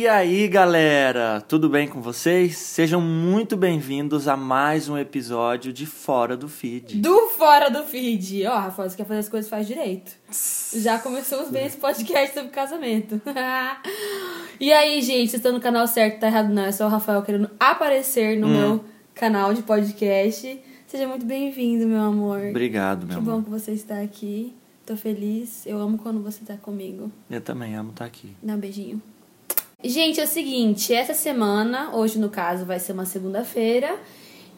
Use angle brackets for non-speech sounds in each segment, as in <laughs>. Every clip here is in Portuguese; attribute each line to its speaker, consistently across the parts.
Speaker 1: E aí, galera, tudo bem com vocês? Sejam muito bem-vindos a mais um episódio de Fora do Feed.
Speaker 2: Do Fora do Feed. Ó, Rafael, você quer fazer as coisas, faz direito. Já começamos bem esse podcast sobre casamento. <laughs> e aí, gente, vocês estão no canal certo, tá errado não. É só o Rafael querendo aparecer no
Speaker 1: Hum.
Speaker 2: meu canal de podcast. Seja muito bem-vindo, meu amor.
Speaker 1: Obrigado, meu
Speaker 2: Que bom
Speaker 1: amor.
Speaker 2: que você está aqui. Tô feliz. Eu amo quando você tá comigo.
Speaker 1: Eu também amo estar aqui.
Speaker 2: Dá um beijinho. Gente, é o seguinte, essa semana, hoje no caso vai ser uma segunda-feira,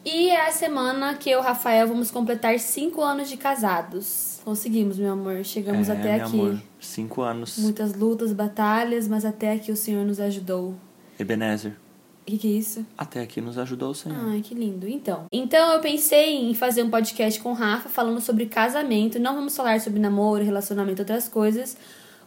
Speaker 2: e é a semana que eu e o Rafael vamos completar cinco anos de casados. Conseguimos, meu amor, chegamos
Speaker 1: é,
Speaker 2: até
Speaker 1: meu
Speaker 2: aqui.
Speaker 1: amor, cinco anos.
Speaker 2: Muitas lutas, batalhas, mas até aqui o Senhor nos ajudou.
Speaker 1: Ebenezer,
Speaker 2: O que, que é isso?
Speaker 1: até aqui nos ajudou o Senhor.
Speaker 2: Ai, que lindo. Então, então eu pensei em fazer um podcast com o Rafa falando sobre casamento. Não vamos falar sobre namoro, relacionamento, outras coisas.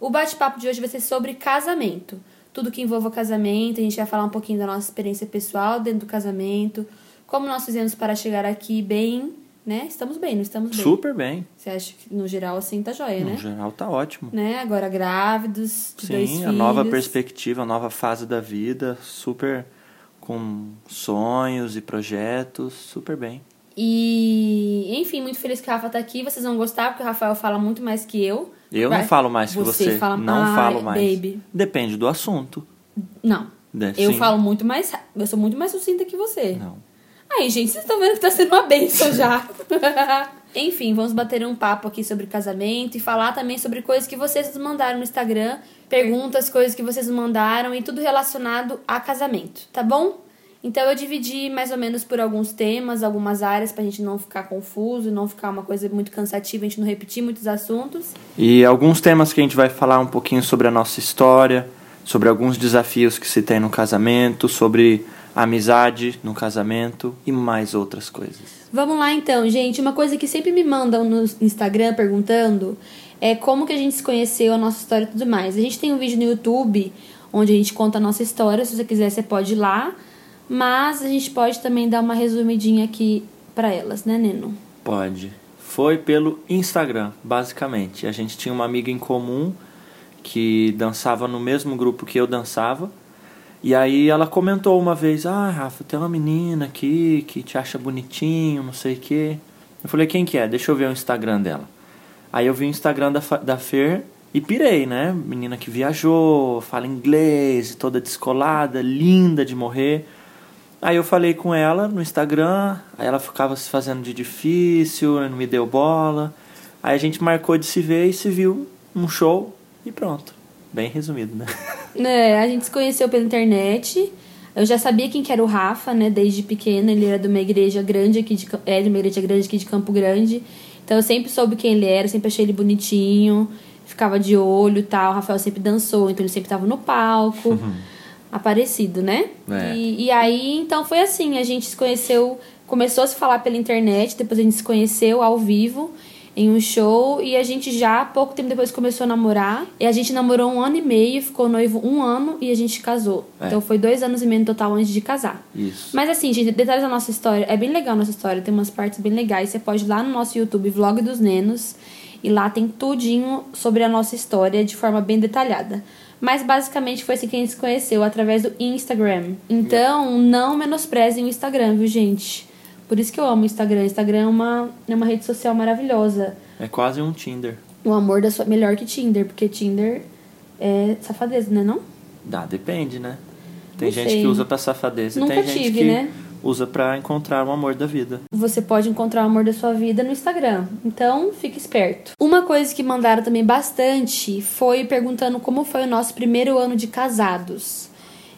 Speaker 2: O bate-papo de hoje vai ser sobre casamento. Tudo que envolva casamento. A gente vai falar um pouquinho da nossa experiência pessoal dentro do casamento. Como nós fizemos para chegar aqui bem, né? Estamos bem, não estamos bem?
Speaker 1: Super bem.
Speaker 2: Você acha que no geral assim tá joia,
Speaker 1: No
Speaker 2: né?
Speaker 1: geral tá ótimo.
Speaker 2: né? Agora grávidos, de dois
Speaker 1: Sim,
Speaker 2: filhos.
Speaker 1: a nova perspectiva, a nova fase da vida, super com sonhos e projetos, super bem.
Speaker 2: E, enfim, muito feliz que o Rafa tá aqui. Vocês vão gostar, porque o Rafael fala muito mais que eu.
Speaker 1: Eu
Speaker 2: Vai.
Speaker 1: não falo mais que
Speaker 2: Você
Speaker 1: você.
Speaker 2: fala-
Speaker 1: não falo mais.
Speaker 2: baby.
Speaker 1: Depende do assunto.
Speaker 2: Não.
Speaker 1: né?
Speaker 2: Eu
Speaker 1: Sim.
Speaker 2: falo muito mais. Eu sou muito mais sucinta que você.
Speaker 1: Não.
Speaker 2: Aí, gente, vocês estão vendo que tá sendo uma bênção já. <laughs> Enfim, vamos bater um papo aqui sobre casamento e falar também sobre coisas que vocês nos mandaram no Instagram, perguntas, coisas que vocês mandaram e tudo relacionado a casamento, tá bom? Então eu dividi mais ou menos por alguns temas, algumas áreas pra gente não ficar confuso, não ficar uma coisa muito cansativa, a gente não repetir muitos assuntos.
Speaker 1: E alguns temas que a gente vai falar um pouquinho sobre a nossa história, sobre alguns desafios que se tem no casamento, sobre amizade no casamento e mais outras coisas.
Speaker 2: Vamos lá então, gente. Uma coisa que sempre me mandam no Instagram perguntando é como que a gente se conheceu, a nossa história e tudo mais. A gente tem um vídeo no YouTube onde a gente conta a nossa história. Se você quiser, você pode ir lá. Mas a gente pode também dar uma resumidinha aqui pra elas, né, Neno?
Speaker 1: Pode. Foi pelo Instagram, basicamente. A gente tinha uma amiga em comum que dançava no mesmo grupo que eu dançava. E aí ela comentou uma vez: Ah, Rafa, tem uma menina aqui que te acha bonitinho, não sei o quê. Eu falei: Quem que é? Deixa eu ver o Instagram dela. Aí eu vi o Instagram da, da Fer e pirei, né? Menina que viajou, fala inglês, toda descolada, linda de morrer. Aí eu falei com ela no Instagram, aí ela ficava se fazendo de difícil, não me deu bola. Aí a gente marcou de se ver e se viu num show e pronto. Bem resumido, né? <laughs>
Speaker 2: É, a gente se conheceu pela internet. Eu já sabia quem que era o Rafa, né, desde pequena. Ele era de uma igreja grande aqui de é de uma igreja grande aqui de Campo Grande. Então eu sempre soube quem ele era, sempre achei ele bonitinho, ficava de olho e tal. O Rafael sempre dançou, então ele sempre tava no palco. Aparecido, né?
Speaker 1: É.
Speaker 2: E, e aí, então foi assim, a gente se conheceu, começou a se falar pela internet, depois a gente se conheceu ao vivo em um show e a gente já, pouco tempo depois, começou a namorar. E a gente namorou um ano e meio, ficou noivo um ano e a gente casou.
Speaker 1: É.
Speaker 2: Então foi dois anos e meio no total antes de casar.
Speaker 1: Isso.
Speaker 2: Mas assim, gente, detalhes da nossa história. É bem legal a nossa história, tem umas partes bem legais. Você pode ir lá no nosso YouTube, Vlog dos Nenos, e lá tem tudinho sobre a nossa história de forma bem detalhada. Mas basicamente foi assim que a gente se conheceu, através do Instagram. Então, não menosprezem o Instagram, viu, gente? Por isso que eu amo o Instagram. Instagram é uma, é uma rede social maravilhosa.
Speaker 1: É quase um Tinder.
Speaker 2: O amor da sua. Melhor que Tinder, porque Tinder é safadeza, né? Não?
Speaker 1: Dá, depende, né? Tem
Speaker 2: Não
Speaker 1: gente
Speaker 2: sei.
Speaker 1: que usa pra safadeza e
Speaker 2: Nunca
Speaker 1: tem gente
Speaker 2: tive,
Speaker 1: que
Speaker 2: né?
Speaker 1: Usa pra encontrar o amor da vida.
Speaker 2: Você pode encontrar o amor da sua vida no Instagram. Então, fique esperto. Uma coisa que mandaram também bastante foi perguntando como foi o nosso primeiro ano de casados.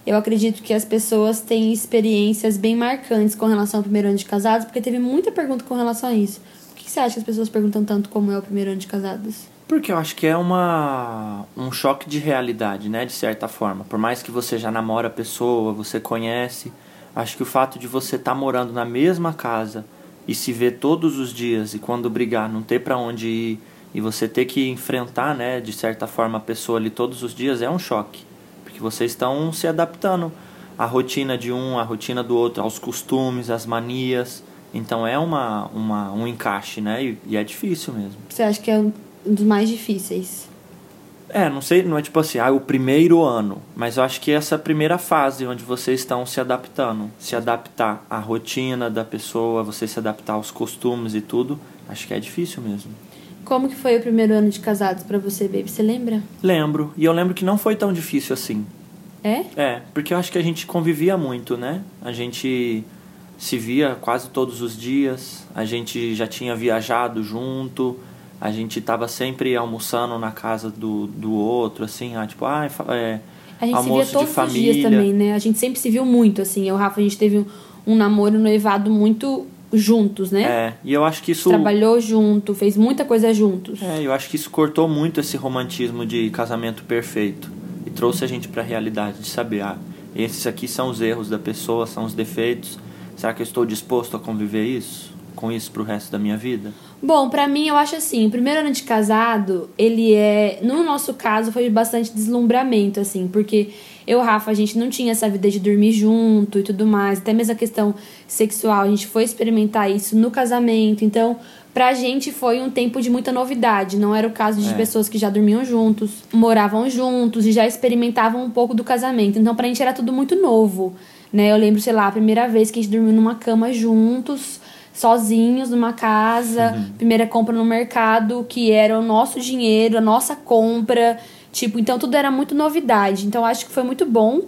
Speaker 2: Eu acredito que as pessoas têm experiências bem marcantes com relação ao primeiro ano de casados, porque teve muita pergunta com relação a isso. Por que você acha que as pessoas perguntam tanto como é o primeiro ano de casados?
Speaker 1: Porque eu acho que é uma um choque de realidade, né, de certa forma. Por mais que você já namora a pessoa, você conhece, acho que o fato de você estar morando na mesma casa e se ver todos os dias e quando brigar não ter para onde ir e você ter que enfrentar, né, de certa forma a pessoa ali todos os dias é um choque, porque vocês estão se adaptando à rotina de um, à rotina do outro, aos costumes, às manias. Então é uma, uma um encaixe, né? E, e é difícil mesmo.
Speaker 2: Você acha que é um dos mais difíceis?
Speaker 1: É, não sei, não é tipo assim, ah, o primeiro ano, mas eu acho que essa primeira fase onde vocês estão se adaptando, se adaptar à rotina da pessoa, você se adaptar aos costumes e tudo, acho que é difícil mesmo.
Speaker 2: Como que foi o primeiro ano de casados para você, baby? Você lembra?
Speaker 1: Lembro, e eu lembro que não foi tão difícil assim.
Speaker 2: É?
Speaker 1: É, porque eu acho que a gente convivia muito, né? A gente se via quase todos os dias, a gente já tinha viajado junto, a gente tava sempre almoçando na casa do, do outro, assim, ah, tipo, ah, é,
Speaker 2: A gente se
Speaker 1: almoço
Speaker 2: via todos
Speaker 1: de família.
Speaker 2: os dias também, né? A gente sempre se viu muito, assim. Eu e o Rafa, a gente teve um, um namoro um noivado muito juntos, né?
Speaker 1: É, e eu acho que isso.
Speaker 2: Trabalhou junto, fez muita coisa juntos.
Speaker 1: É, eu acho que isso cortou muito esse romantismo de casamento perfeito e trouxe a gente para a realidade de saber, ah, esses aqui são os erros da pessoa, são os defeitos. Será que eu estou disposto a conviver isso com isso pro resto da minha vida?
Speaker 2: Bom, pra mim eu acho assim, o primeiro ano de casado, ele é, no nosso caso foi bastante deslumbramento assim, porque eu e Rafa a gente não tinha essa vida de dormir junto e tudo mais, até mesmo a questão sexual, a gente foi experimentar isso no casamento. Então, pra gente foi um tempo de muita novidade, não era o caso de
Speaker 1: É.
Speaker 2: pessoas que já dormiam juntos, moravam juntos e já experimentavam um pouco do casamento. Então, pra gente era tudo muito novo, né? Eu lembro, sei lá, a primeira vez que a gente dormiu numa cama juntos, sozinhos numa casa, primeira compra no mercado, que era o nosso dinheiro, a nossa compra, tipo, então tudo era muito novidade. Então acho que foi muito bom.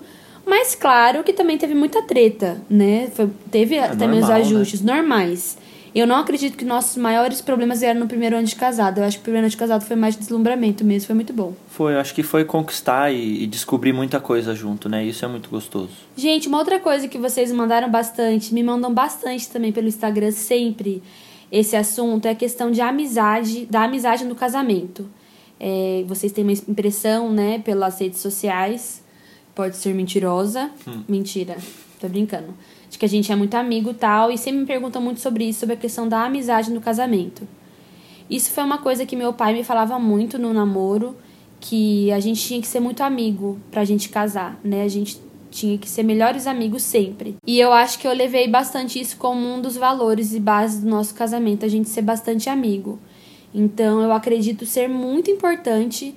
Speaker 2: Mas claro que também teve muita treta, né? Foi, teve também os
Speaker 1: normal, né?
Speaker 2: ajustes normais. Eu não acredito que nossos maiores problemas eram no primeiro ano de casado. Eu acho que o primeiro ano de casado foi mais deslumbramento mesmo, foi muito bom.
Speaker 1: Foi, eu acho que foi conquistar e, e descobrir muita coisa junto, né? Isso é muito gostoso.
Speaker 2: Gente, uma outra coisa que vocês mandaram bastante, me mandam bastante também pelo Instagram sempre, esse assunto é a questão de amizade, da amizade no casamento. É, vocês têm uma impressão, né, pelas redes sociais, pode ser mentirosa, mentira, tô brincando, de que a gente é muito amigo tal, e sempre me perguntam muito sobre isso, sobre a questão da amizade no casamento. Isso foi uma coisa que meu pai me falava muito no namoro, que a gente tinha que ser muito amigo pra gente casar, né? A gente tinha que ser melhores amigos sempre. E eu acho que eu levei bastante isso como um dos valores e bases do nosso casamento, a gente ser bastante amigo. Então eu acredito ser muito importante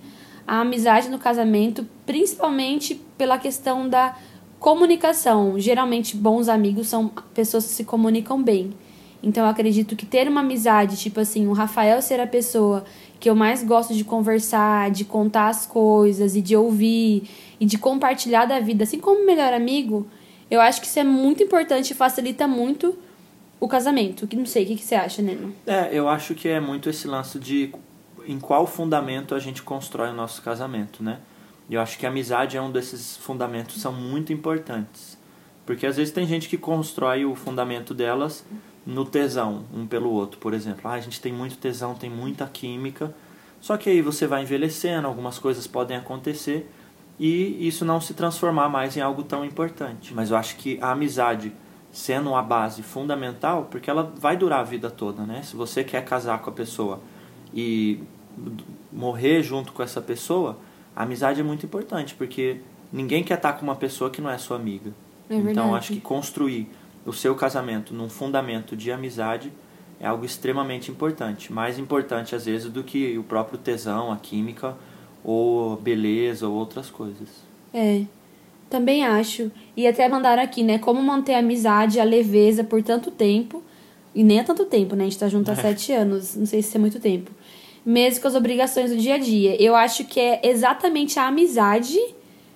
Speaker 2: a amizade no casamento, principalmente pela questão da comunicação. Geralmente bons amigos são pessoas que se comunicam bem. Então eu acredito que ter uma amizade, tipo assim, o Rafael ser a pessoa que eu mais gosto de conversar, de contar as coisas e de ouvir e de compartilhar da vida, assim como melhor amigo, eu acho que isso é muito importante e facilita muito o casamento. Que não sei, o que, que você acha, Neno?
Speaker 1: É, eu acho que é muito esse lance de em qual fundamento a gente constrói o nosso casamento, né? E eu acho que a amizade é um desses fundamentos são muito importantes. Porque às vezes tem gente que constrói o fundamento delas no tesão, um pelo outro, por exemplo. Ah, a gente tem muito tesão, tem muita química. Só que aí você vai envelhecendo, algumas coisas podem acontecer e isso não se transformar mais em algo tão importante. Mas eu acho que a amizade sendo uma base fundamental, porque ela vai durar a vida toda, né? Se você quer casar com a pessoa e morrer junto com essa pessoa, a amizade é muito importante, porque ninguém quer estar com uma pessoa que não é sua amiga.
Speaker 2: É
Speaker 1: então acho que construir o seu casamento num fundamento de amizade é algo extremamente importante, mais importante às vezes do que o próprio tesão, a química ou beleza ou outras coisas.
Speaker 2: É, também acho. E até mandaram aqui, né? Como manter a amizade, a leveza por tanto tempo. E nem há tanto tempo, né? A gente tá junto há
Speaker 1: É.
Speaker 2: sete anos. Não sei se é muito tempo. Mesmo com as obrigações do dia a dia. Eu acho que é exatamente a amizade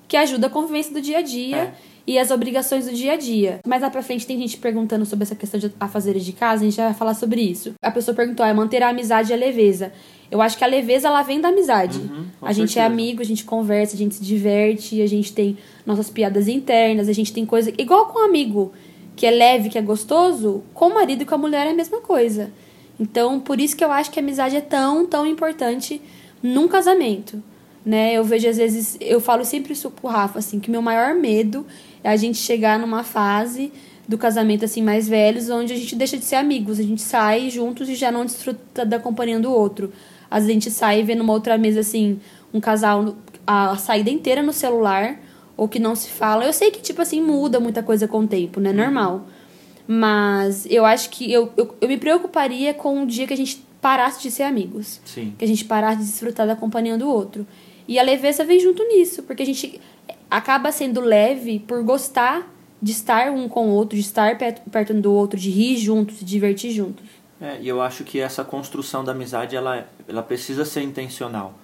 Speaker 2: que ajuda a convivência do dia a dia.
Speaker 1: É.
Speaker 2: E as obrigações do dia a dia. Mais lá pra frente tem gente perguntando sobre essa questão de afazeres de casa, a gente já vai falar sobre isso. A pessoa perguntou, é manter a amizade e a leveza. Eu acho que a leveza, ela vem da amizade.
Speaker 1: Uhum,
Speaker 2: a gente é
Speaker 1: certeza.
Speaker 2: amigo, a gente conversa, a gente se diverte, a gente tem nossas piadas internas, a gente tem coisa. Igual com um amigo, que é leve, que é gostoso, com o marido e com a mulher é a mesma coisa. Então, por isso que eu acho que a amizade é tão, tão importante num casamento. Né? Eu vejo, às vezes, eu falo sempre isso pro Rafa, assim, que meu maior medo é a gente chegar numa fase do casamento, assim, mais velhos, onde a gente deixa de ser amigos. A gente sai juntos e já não desfruta da companhia do outro. Às vezes a gente sai e vê numa outra mesa, assim, um casal, a saída inteira no celular, ou que não se fala. Eu sei que, tipo assim, muda muita coisa com o tempo, né? Normal. Mas eu acho que eu, eu, eu me preocuparia com o dia que a gente parasse de ser amigos.
Speaker 1: Sim.
Speaker 2: Que a gente parasse de desfrutar da companhia do outro. E a leveza vem junto nisso, porque a gente acaba sendo leve por gostar de estar um com o outro, de estar perto, perto um do outro, de rir juntos, de divertir juntos.
Speaker 1: É, e eu acho que essa construção da amizade, ela, ela precisa ser intencional.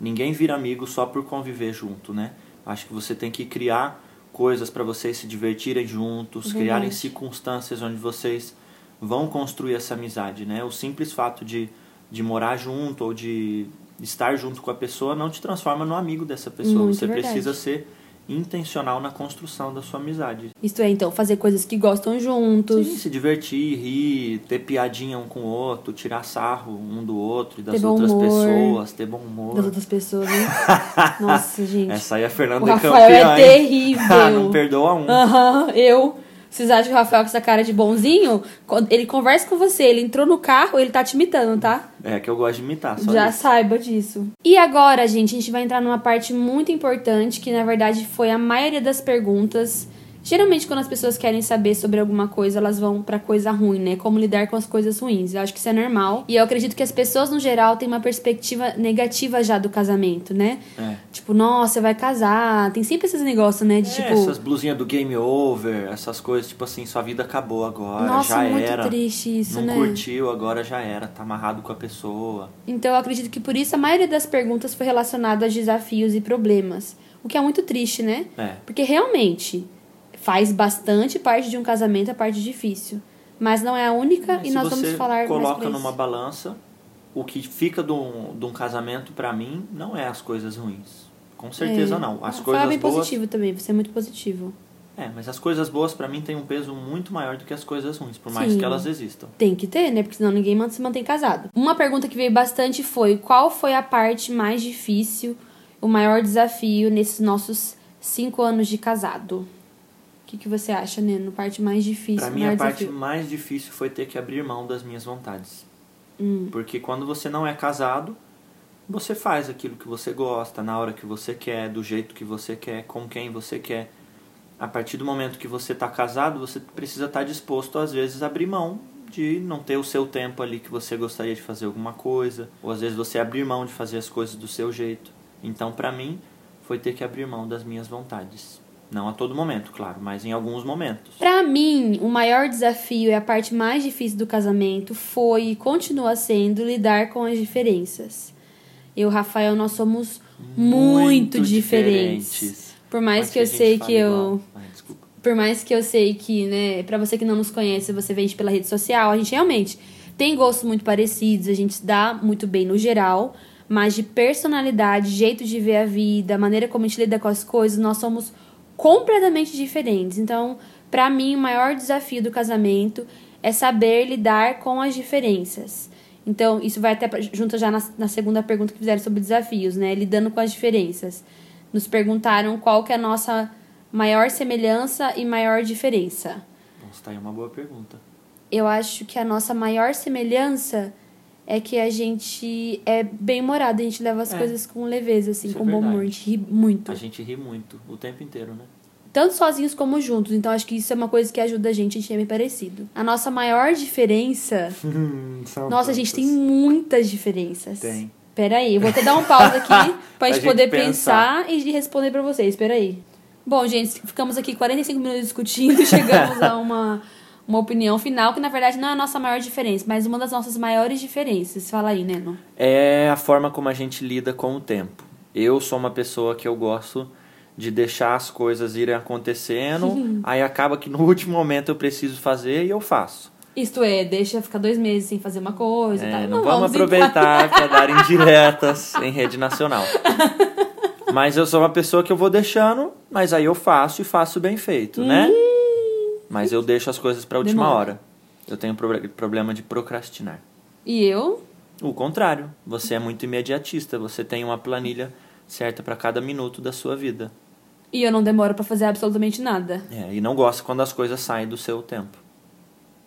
Speaker 1: Ninguém vira amigo só por conviver junto, né? Acho que você tem que criar coisas para vocês se divertirem juntos,
Speaker 2: Verdade.
Speaker 1: criarem circunstâncias onde vocês vão construir essa amizade, né? O simples fato de, de morar junto ou de estar junto com a pessoa não te transforma no amigo dessa pessoa.
Speaker 2: Muito
Speaker 1: você
Speaker 2: verdade.
Speaker 1: precisa ser intencional na construção da sua amizade.
Speaker 2: Isto é, então, fazer coisas que gostam juntos.
Speaker 1: Sim, se divertir, rir, ter piadinha um com o outro, tirar sarro um do outro e das outras
Speaker 2: humor.
Speaker 1: pessoas, ter bom humor.
Speaker 2: Das outras pessoas, né? <laughs> Nossa, gente.
Speaker 1: Essa aí a
Speaker 2: o
Speaker 1: Fernanda é
Speaker 2: Rafael
Speaker 1: campeã,
Speaker 2: é
Speaker 1: hein? <laughs>
Speaker 2: terrível.
Speaker 1: não perdoa um.
Speaker 2: Aham, eu. Vocês acham que o Rafael com essa cara de bonzinho? Quando ele conversa com você, ele entrou no carro, ele tá te imitando, tá?
Speaker 1: É que eu gosto de imitar, só
Speaker 2: Já
Speaker 1: isso.
Speaker 2: saiba disso. E agora, gente, a gente vai entrar numa parte muito importante, que na verdade foi a maioria das perguntas. Geralmente, quando as pessoas querem saber sobre alguma coisa, elas vão pra coisa ruim, né? Como lidar com as coisas ruins. Eu acho que isso é normal. E eu acredito que as pessoas, no geral, têm uma perspectiva negativa já do casamento, né?
Speaker 1: É.
Speaker 2: Tipo, nossa, você vai casar. Tem sempre esses negócios, né? De
Speaker 1: É,
Speaker 2: tipo.
Speaker 1: essas blusinhas do game over, essas coisas, tipo assim, sua vida acabou agora,
Speaker 2: Nossa,
Speaker 1: já
Speaker 2: muito
Speaker 1: era.
Speaker 2: triste isso,
Speaker 1: não
Speaker 2: né?
Speaker 1: curtiu, agora já era, tá amarrado com a pessoa.
Speaker 2: Então eu acredito que por isso a maioria das perguntas foi relacionada a desafios e problemas. O que é muito triste, né?
Speaker 1: É.
Speaker 2: Porque realmente faz bastante parte de um casamento a parte difícil. Mas não é a única e
Speaker 1: se
Speaker 2: nós vamos falar
Speaker 1: coloca numa balança, o que fica de um, de um casamento pra mim não é as coisas ruins. Com certeza
Speaker 2: É.
Speaker 1: não. As
Speaker 2: Fala
Speaker 1: coisas
Speaker 2: bem
Speaker 1: boas.
Speaker 2: positivo também, você é muito positivo.
Speaker 1: É, mas as coisas boas pra mim têm um peso muito maior do que as coisas ruins, por mais
Speaker 2: Sim.
Speaker 1: que elas existam.
Speaker 2: Tem que ter, né? Porque senão ninguém se mantém casado. Uma pergunta que veio bastante foi: qual foi a parte mais difícil, o maior desafio nesses nossos cinco anos de casado? O que, que você acha, Neno? Parte mais difícil,
Speaker 1: Pra mim, a parte
Speaker 2: desafio?
Speaker 1: mais difícil foi ter que abrir mão das minhas vontades.
Speaker 2: Hum.
Speaker 1: Porque quando você não é casado, você faz aquilo que você gosta, na hora que você quer, do jeito que você quer, com quem você quer. A partir do momento que você está casado, você precisa estar disposto, às vezes, a abrir mão de não ter o seu tempo ali que você gostaria de fazer alguma coisa, ou às vezes você abrir mão de fazer as coisas do seu jeito. Então, pra mim, foi ter que abrir mão das minhas vontades. Não a todo momento, claro, mas em alguns momentos.
Speaker 2: Pra mim, o maior desafio e a parte mais difícil do casamento foi e continua sendo lidar com as diferenças. Eu e o Rafael, nós somos muito, diferentes. Por mais
Speaker 1: Mas
Speaker 2: que eu sei que eu.
Speaker 1: desculpa.
Speaker 2: Por mais que eu sei que, né, pra você que não nos conhece, você vende pela rede social, a gente realmente tem gostos muito parecidos, a gente se dá muito bem no geral, mas de personalidade, jeito de ver a vida, maneira como a gente lida com as coisas, nós somos completamente diferentes. Então, pra mim, o maior desafio do casamento é saber lidar com as diferenças. Então, isso vai até junto já na, na segunda pergunta que fizeram sobre desafios, né? Lidando com as diferenças. Nos perguntaram qual que é a nossa maior semelhança e maior diferença.
Speaker 1: Nossa, tá aí uma boa pergunta.
Speaker 2: Eu acho que a nossa maior semelhança é que a gente é bem humorado, a gente leva as
Speaker 1: É.
Speaker 2: coisas com leveza, assim,
Speaker 1: Isso é
Speaker 2: com bom humor, a gente ri muito.
Speaker 1: A gente ri muito, o tempo inteiro, né?
Speaker 2: Tanto sozinhos como juntos. Então acho que isso é uma coisa que ajuda a gente, a gente é bem parecido. A nossa maior diferença. <laughs> Nossa, a gente tem muitas diferenças.
Speaker 1: Tem.
Speaker 2: Peraí, eu vou até dar um pause aqui <laughs> pra
Speaker 1: Pra
Speaker 2: gente poder
Speaker 1: pensar.
Speaker 2: pensar e responder pra vocês. Peraí. Bom, gente, ficamos aqui 45 minutos discutindo <laughs> chegamos a uma, uma opinião final, que na verdade não é a nossa maior diferença, mas uma das nossas maiores diferenças. Fala aí, Neno.
Speaker 1: É a forma como a gente lida com o tempo. Eu sou uma pessoa que eu gosto de deixar as coisas irem acontecendo, aí acaba que no último momento eu preciso fazer e eu faço.
Speaker 2: Isto é, deixa ficar dois meses sem fazer uma coisa.
Speaker 1: É,
Speaker 2: tá?
Speaker 1: não, vamos aproveitar para dar indiretas em rede nacional. <laughs> Mas eu sou uma pessoa que eu vou deixando, mas aí eu faço e faço bem feito, né? Mas eu deixo as coisas para última
Speaker 2: Demora.
Speaker 1: hora. Eu tenho proble- problema de procrastinar.
Speaker 2: E eu?
Speaker 1: O contrário, você é muito imediatista, você tem uma planilha certa para cada minuto da sua vida.
Speaker 2: E eu não demoro pra fazer absolutamente nada.
Speaker 1: É, e não gosta quando as coisas saem do seu tempo.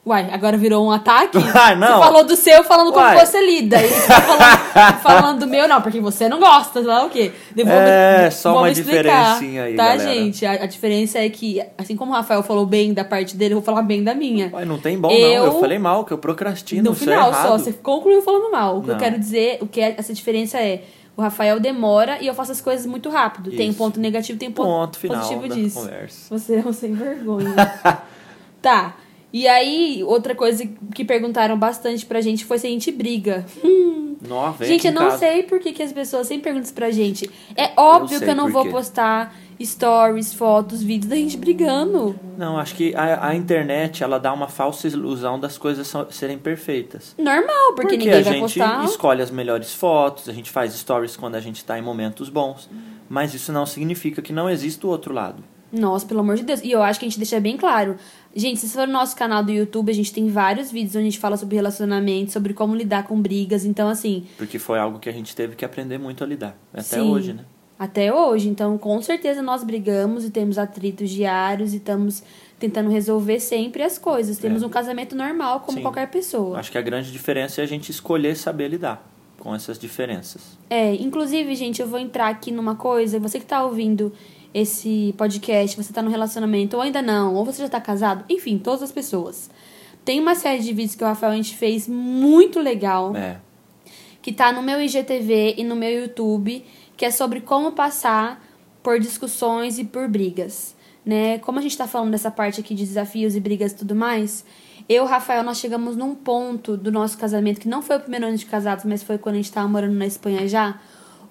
Speaker 2: Uai, agora virou um ataque? <laughs>
Speaker 1: Ah, não.
Speaker 2: Você falou do seu falando como
Speaker 1: Uai.
Speaker 2: você lida. E tá falando, <laughs> falando do meu, não, porque você não gosta, sei lá o quê. Eu vou
Speaker 1: É,
Speaker 2: me-
Speaker 1: só uma
Speaker 2: explicar,
Speaker 1: diferencinha aí,
Speaker 2: Tá,
Speaker 1: galera.
Speaker 2: gente? A, a diferença é que, assim como o Rafael falou bem da parte dele, eu vou falar bem da minha.
Speaker 1: Ué, não tem bom
Speaker 2: Eu-
Speaker 1: não, eu falei mal, que eu procrastino,
Speaker 2: No
Speaker 1: isso
Speaker 2: final
Speaker 1: é errado.
Speaker 2: só, você concluiu falando mal. O que eu
Speaker 1: Não.
Speaker 2: quero dizer, o que é- essa diferença é, O Rafael demora e eu faço as coisas muito rápido. Tem um
Speaker 1: Isso.
Speaker 2: ponto negativo, tem um ponto,
Speaker 1: Ponto final
Speaker 2: positivo disso.
Speaker 1: conversa.
Speaker 2: Você é um sem vergonha. <laughs> tá. E aí, outra coisa que perguntaram bastante pra gente foi se a gente briga.
Speaker 1: Vem
Speaker 2: gente, eu não
Speaker 1: casa.
Speaker 2: sei por que, que as pessoas sempre perguntam isso pra gente. É óbvio
Speaker 1: sei
Speaker 2: que eu não vou
Speaker 1: quê.
Speaker 2: postar stories, fotos, vídeos da gente brigando.
Speaker 1: Não, acho que a, a internet ela dá uma falsa ilusão das coisas são- serem perfeitas.
Speaker 2: Normal, porque, ninguém
Speaker 1: a
Speaker 2: vai
Speaker 1: gente
Speaker 2: postar.
Speaker 1: escolhe as melhores fotos, a gente faz stories quando a gente tá em momentos bons. Mas isso não significa que não exista o outro lado.
Speaker 2: Nossa, pelo amor de Deus. E eu acho que a gente deixa bem claro. Gente, se você for no nosso canal do YouTube, a gente tem vários vídeos onde a gente fala sobre relacionamento, sobre como lidar com brigas. Então, assim,
Speaker 1: Porque foi algo que a gente teve que aprender muito a lidar. Até
Speaker 2: Sim.
Speaker 1: hoje, né?
Speaker 2: até hoje. Então, com certeza nós brigamos e temos atritos diários e estamos tentando resolver sempre as coisas. Temos
Speaker 1: É.
Speaker 2: um casamento normal, como
Speaker 1: Sim.
Speaker 2: qualquer pessoa.
Speaker 1: Acho que a grande diferença é a gente escolher saber lidar com essas diferenças.
Speaker 2: É, inclusive, gente, eu vou entrar aqui numa coisa. Você que tá ouvindo esse podcast, você tá no relacionamento ou ainda não, ou você já tá casado, enfim, todas as pessoas. Tem uma série de vídeos que o Rafael a gente fez muito legal,
Speaker 1: É.
Speaker 2: que tá no meu IGTV e no meu YouTube, que é sobre como passar por discussões e por brigas, né? Como a gente tá falando dessa parte aqui de desafios e brigas e tudo mais, eu Rafael, nós chegamos num ponto do nosso casamento, que não foi o primeiro ano de casados, mas foi quando a gente tava morando na Espanha já,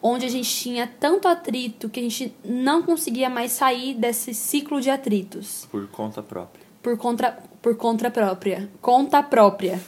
Speaker 2: onde a gente tinha tanto atrito que a gente não conseguia mais sair desse ciclo de atritos
Speaker 1: Por conta própria.
Speaker 2: por conta, por conta própria. Conta própria.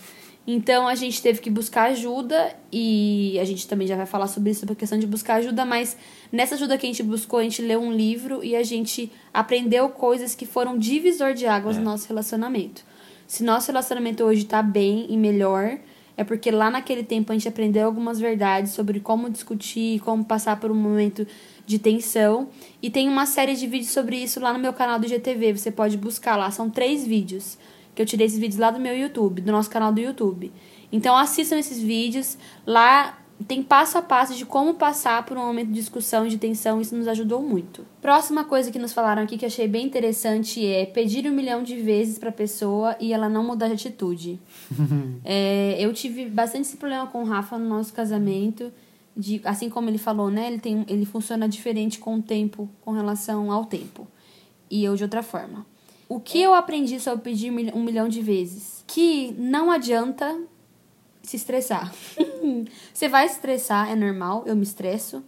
Speaker 2: Então a gente teve que buscar ajuda e a gente também já vai falar sobre isso, sobre a questão de buscar ajuda, mas nessa ajuda que a gente buscou, a gente leu um livro e a gente aprendeu coisas que foram divisor de águas no nosso relacionamento. Se nosso relacionamento hoje tá bem e melhor, é porque lá naquele tempo a gente aprendeu algumas verdades sobre como discutir, como passar por um momento de tensão. E tem uma série de vídeos sobre isso lá no meu canal do GTV. Você pode buscar lá. São três vídeos. Que eu tirei esses vídeos lá do meu YouTube, do nosso canal do YouTube. Então assistam esses vídeos. Lá tem passo a passo de como passar por um momento de discussão e de tensão. Isso nos ajudou muito. Próxima coisa que nos falaram aqui que achei bem interessante é pedir um milhão de vezes pra pessoa e ela não mudar de atitude. <laughs> É, eu tive bastante esse problema com o Rafa no nosso casamento. De, assim como ele falou, né? Ele, tem, ele funciona diferente com o tempo, com relação ao tempo. E eu de outra forma. O que eu aprendi sobre pedir um milhão de vezes? Que não adianta se estressar. <laughs> Você vai estressar, é normal, eu me estresso.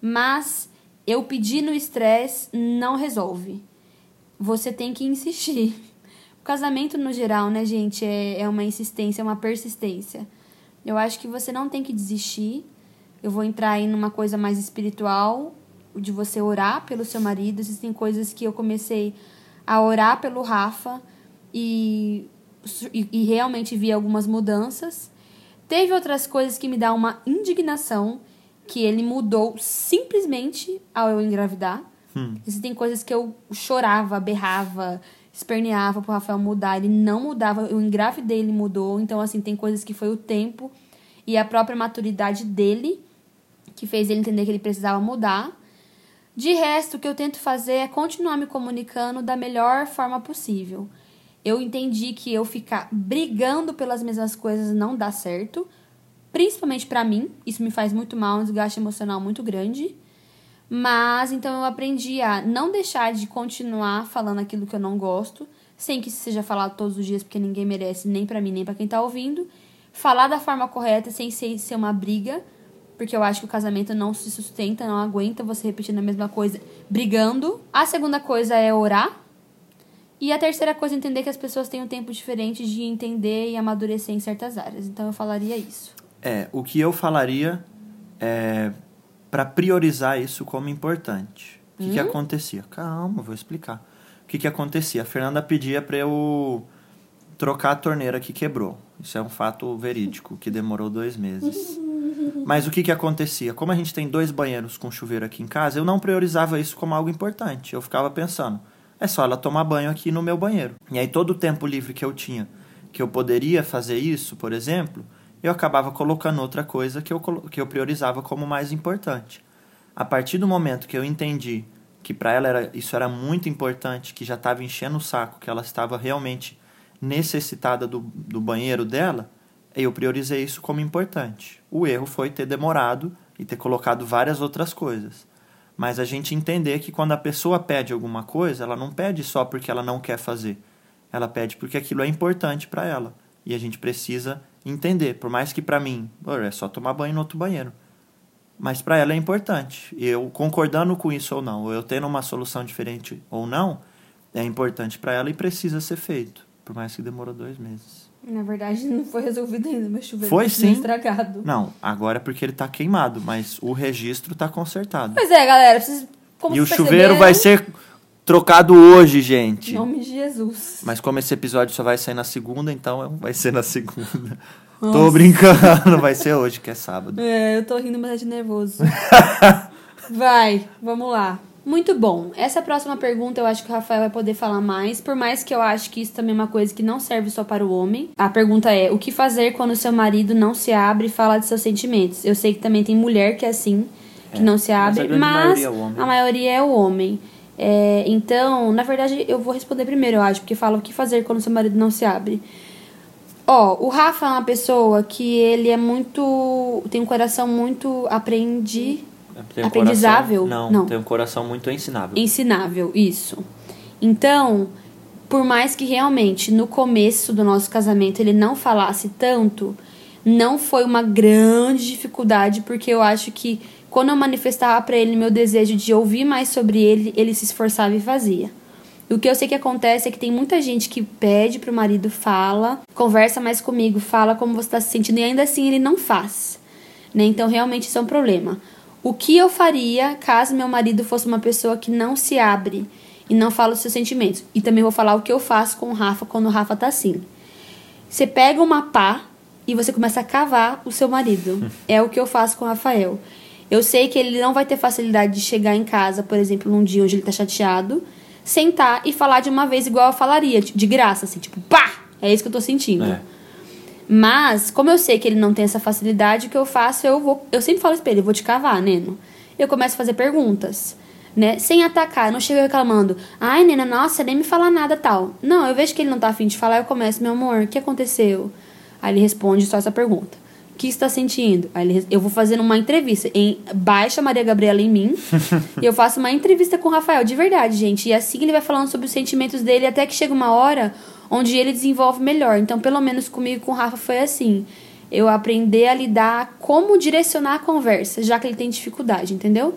Speaker 2: Mas eu pedir no estresse não resolve. Você tem que insistir. <laughs> O casamento, no geral, né, gente, é, é uma insistência, é uma persistência. Eu acho que você não tem que desistir. Eu vou entrar aí numa coisa mais espiritual, de você orar pelo seu marido. Existem coisas que eu comecei a orar pelo Rafa e, e, e realmente vi algumas mudanças. Teve outras coisas que me dá uma indignação, que ele mudou simplesmente ao eu engravidar. Existem coisas que eu chorava, berrava, esperneava pro Rafael mudar. Ele não mudava, eu engravidei, ele mudou. Então, assim, tem coisas que foi o tempo e a própria maturidade dele que fez ele entender que ele precisava mudar. De resto, o que eu tento fazer é continuar me comunicando da melhor forma possível. Eu entendi que eu ficar brigando pelas mesmas coisas não dá certo, principalmente pra mim. Isso me faz muito mal, um desgaste emocional muito grande. Mas então eu aprendi a não deixar de continuar falando aquilo que eu não gosto, sem que isso seja falado todos os dias, porque ninguém merece, nem pra mim, nem pra quem tá ouvindo. Falar da forma correta, sem ser, ser uma briga, porque eu acho que o casamento não se sustenta, não aguenta você repetindo a mesma coisa brigando. A segunda coisa é orar. E a terceira coisa entender que as pessoas têm um tempo diferente de entender e amadurecer em certas áreas. Então eu falaria isso.
Speaker 1: É, o que eu falaria é para priorizar isso como importante. O que, que acontecia? Calma, vou explicar. O que, que acontecia? A Fernanda pedia para eu trocar a torneira que quebrou. Isso é um fato verídico, que demorou dois meses. <laughs> Mas o que, que acontecia? Como a gente tem dois banheiros com chuveiro aqui em casa, eu não priorizava isso como algo importante. Eu ficava pensando, é só ela tomar banho aqui no meu banheiro. E aí todo o tempo livre que eu tinha, que eu poderia fazer isso, por exemplo, eu acabava colocando outra coisa que eu, que eu priorizava como mais importante. A partir do momento que eu entendi que para ela era, isso era muito importante, que já estava enchendo o saco, que ela estava realmente necessitada do, do banheiro dela, eu priorizei isso como importante. O erro foi ter demorado e ter colocado várias outras coisas. Mas a gente entender que quando a pessoa pede alguma coisa, ela não pede só porque ela não quer fazer. Ela pede porque aquilo é importante para ela. E a gente precisa entender. Por mais que para mim, é só tomar banho no outro banheiro. Mas para ela é importante. Eu concordando com isso ou não, ou eu tendo uma solução diferente ou não, é importante para ela e precisa ser feito. Por mais que demorou dois meses.
Speaker 2: Na verdade, <laughs> não foi resolvido ainda, meu chuveiro
Speaker 1: foi sim.
Speaker 2: estragado.
Speaker 1: Não, agora é porque ele tá queimado, mas o registro tá consertado.
Speaker 2: Pois é, galera, vocês, como
Speaker 1: e o chuveiro vai ser trocado hoje, gente.
Speaker 2: Em nome de Jesus.
Speaker 1: Mas como esse episódio só vai sair na segunda, então vai ser na segunda. <laughs> Tô brincando, vai ser hoje, que é sábado.
Speaker 2: É, eu tô rindo, mas é de nervoso. <laughs> vai, vamos lá. Muito bom. Essa próxima pergunta eu acho que o Rafael vai poder falar mais, por mais que eu acho que isso também é uma coisa que não serve só para o homem. A pergunta é: o que fazer quando seu marido não se abre e fala de seus sentimentos? Eu sei que também tem mulher que é assim, que
Speaker 1: É,
Speaker 2: não se
Speaker 1: mas a
Speaker 2: abre, mas
Speaker 1: maioria é homem.
Speaker 2: a maioria é o homem. É, então, na verdade, eu vou responder primeiro, eu acho, porque fala o que fazer quando seu marido não se abre. Ó, o Rafa é uma pessoa que ele é muito. tem um coração muito aprendi.
Speaker 1: Tem um
Speaker 2: Aprendizável?
Speaker 1: coração- não,
Speaker 2: Não.
Speaker 1: tem um coração muito ensinável.
Speaker 2: Ensinável, isso. Então, por mais que realmente no começo do nosso casamento ele não falasse tanto, não foi uma grande dificuldade, porque eu acho que quando eu manifestava para ele meu desejo de ouvir mais sobre ele, ele se esforçava e fazia. O que eu sei que acontece é que tem muita gente que pede pro marido, fala, conversa mais comigo, fala como você está se sentindo, e ainda assim ele não faz. Né? Então, realmente, isso é um problema. O que eu faria caso meu marido fosse uma pessoa que não se abre e não fala os seus sentimentos? E também vou falar o que eu faço com o Rafa quando o Rafa tá assim. Você pega uma pá e você começa a cavar o seu marido. <laughs> É o que eu faço com o Rafael. Eu sei que ele não vai ter facilidade de chegar em casa, por exemplo, num dia onde ele tá chateado, sentar e falar de uma vez igual eu falaria, de graça, assim, tipo, pá! É isso que eu tô sentindo.
Speaker 1: É.
Speaker 2: Mas, como eu sei que ele não tem essa facilidade, o que eu faço, eu vou. Eu sempre falo isso pra ele, eu vou te cavar, Neno. Eu começo a fazer perguntas. Né? Sem atacar, eu não chego reclamando. Ai, Nena, nossa, nem me fala nada tal. Não, eu vejo que ele não tá afim de falar, eu começo, meu amor, o que aconteceu? Aí ele responde só essa pergunta. O que está sentindo? Aí ele, eu vou fazendo uma entrevista. Em, baixa Maria Gabriela em mim. <laughs> e eu faço uma entrevista com o Rafael, de verdade, gente. E assim ele vai falando sobre os sentimentos dele até que chega uma hora onde ele desenvolve melhor. Então, pelo menos comigo com o Rafa foi assim. Eu aprender a lidar como direcionar a conversa, já que ele tem dificuldade, entendeu?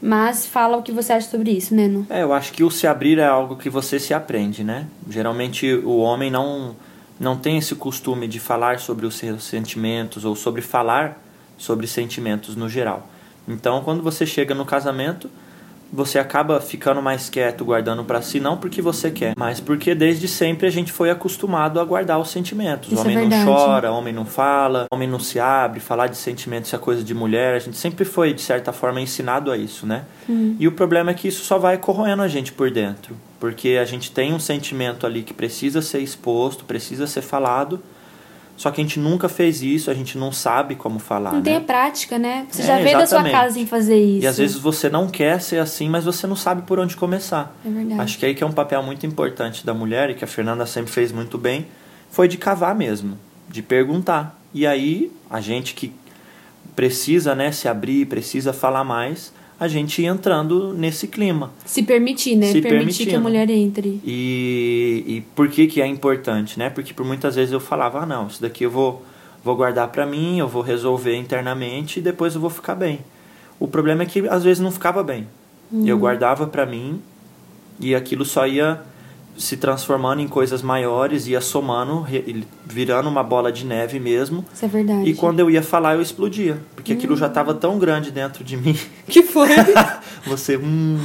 Speaker 2: Mas fala o que você acha sobre isso, Neno.
Speaker 1: É, eu acho que o se abrir é algo que você se aprende, né? Geralmente o homem não, não tem esse costume de falar sobre os seus sentimentos ou sobre falar sobre sentimentos no geral. Então, quando você chega no casamento, você acaba ficando mais quieto, guardando pra si, não porque você quer, mas porque desde sempre a gente foi acostumado a guardar os sentimentos.
Speaker 2: Isso
Speaker 1: o homem
Speaker 2: é
Speaker 1: não chora, homem não fala, homem não se abre, falar de sentimentos é coisa de mulher. A gente sempre foi, de certa forma, ensinado a isso, né? E o problema é que isso só vai corroendo a gente por dentro. Porque a gente tem um sentimento ali que precisa ser exposto, precisa ser falado. Só que a gente nunca fez isso, a gente não sabe como falar,
Speaker 2: Não
Speaker 1: né?
Speaker 2: tem a prática, né? Você
Speaker 1: É,
Speaker 2: já veio da sua casa em fazer isso.
Speaker 1: E às vezes você não quer ser assim, mas você não sabe por onde começar.
Speaker 2: É verdade.
Speaker 1: Acho que aí que é um papel muito importante da mulher e que a Fernanda sempre fez muito bem, foi de cavar mesmo, de perguntar. E aí a gente que precisa, né, se abrir, precisa falar mais, a gente ir entrando nesse clima.
Speaker 2: Se permitir, né?
Speaker 1: Se
Speaker 2: permitir que a mulher entre.
Speaker 1: E, e por que que é importante, né? Porque por muitas vezes eu falava, ah, não, isso daqui eu vou, vou guardar pra mim, eu vou resolver internamente e depois eu vou ficar bem. O problema é que às vezes não ficava bem. Eu guardava pra mim e aquilo só ia se transformando em coisas maiores, ia somando, virando uma bola de neve mesmo.
Speaker 2: Isso é verdade.
Speaker 1: E quando eu ia falar, eu explodia. Porque aquilo já estava tão grande dentro de mim. <laughs>
Speaker 2: Que foi? <laughs>
Speaker 1: Você, hum,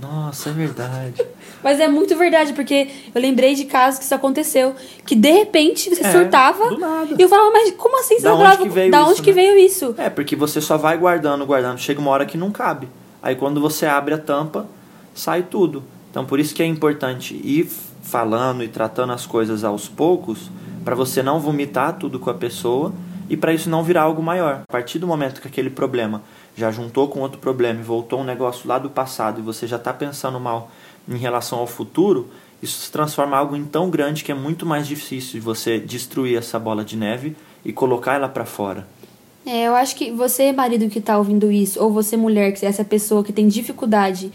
Speaker 1: nossa, é verdade.
Speaker 2: Mas é muito verdade, porque eu lembrei de casos que isso aconteceu. Que de repente você
Speaker 1: É,
Speaker 2: surtava.
Speaker 1: do nada.
Speaker 2: E eu falava, mas como assim você
Speaker 1: Da
Speaker 2: não
Speaker 1: onde
Speaker 2: falava?
Speaker 1: que veio
Speaker 2: da
Speaker 1: isso,
Speaker 2: onde que
Speaker 1: né?
Speaker 2: veio isso?
Speaker 1: É, porque você só vai guardando, guardando. Chega uma hora que não cabe. Aí quando você abre a tampa, sai tudo. Então por isso que é importante ir falando e tratando as coisas aos poucos, para você não vomitar tudo com a pessoa e para isso não virar algo maior. A partir do momento que aquele problema já juntou com outro problema e voltou um negócio lá do passado e você já está pensando mal em relação ao futuro, isso se transforma em algo em tão grande que é muito mais difícil de você destruir essa bola de neve e colocar ela para fora.
Speaker 2: É, eu acho que você, marido que tá ouvindo isso, ou você, mulher, que é essa pessoa que tem dificuldade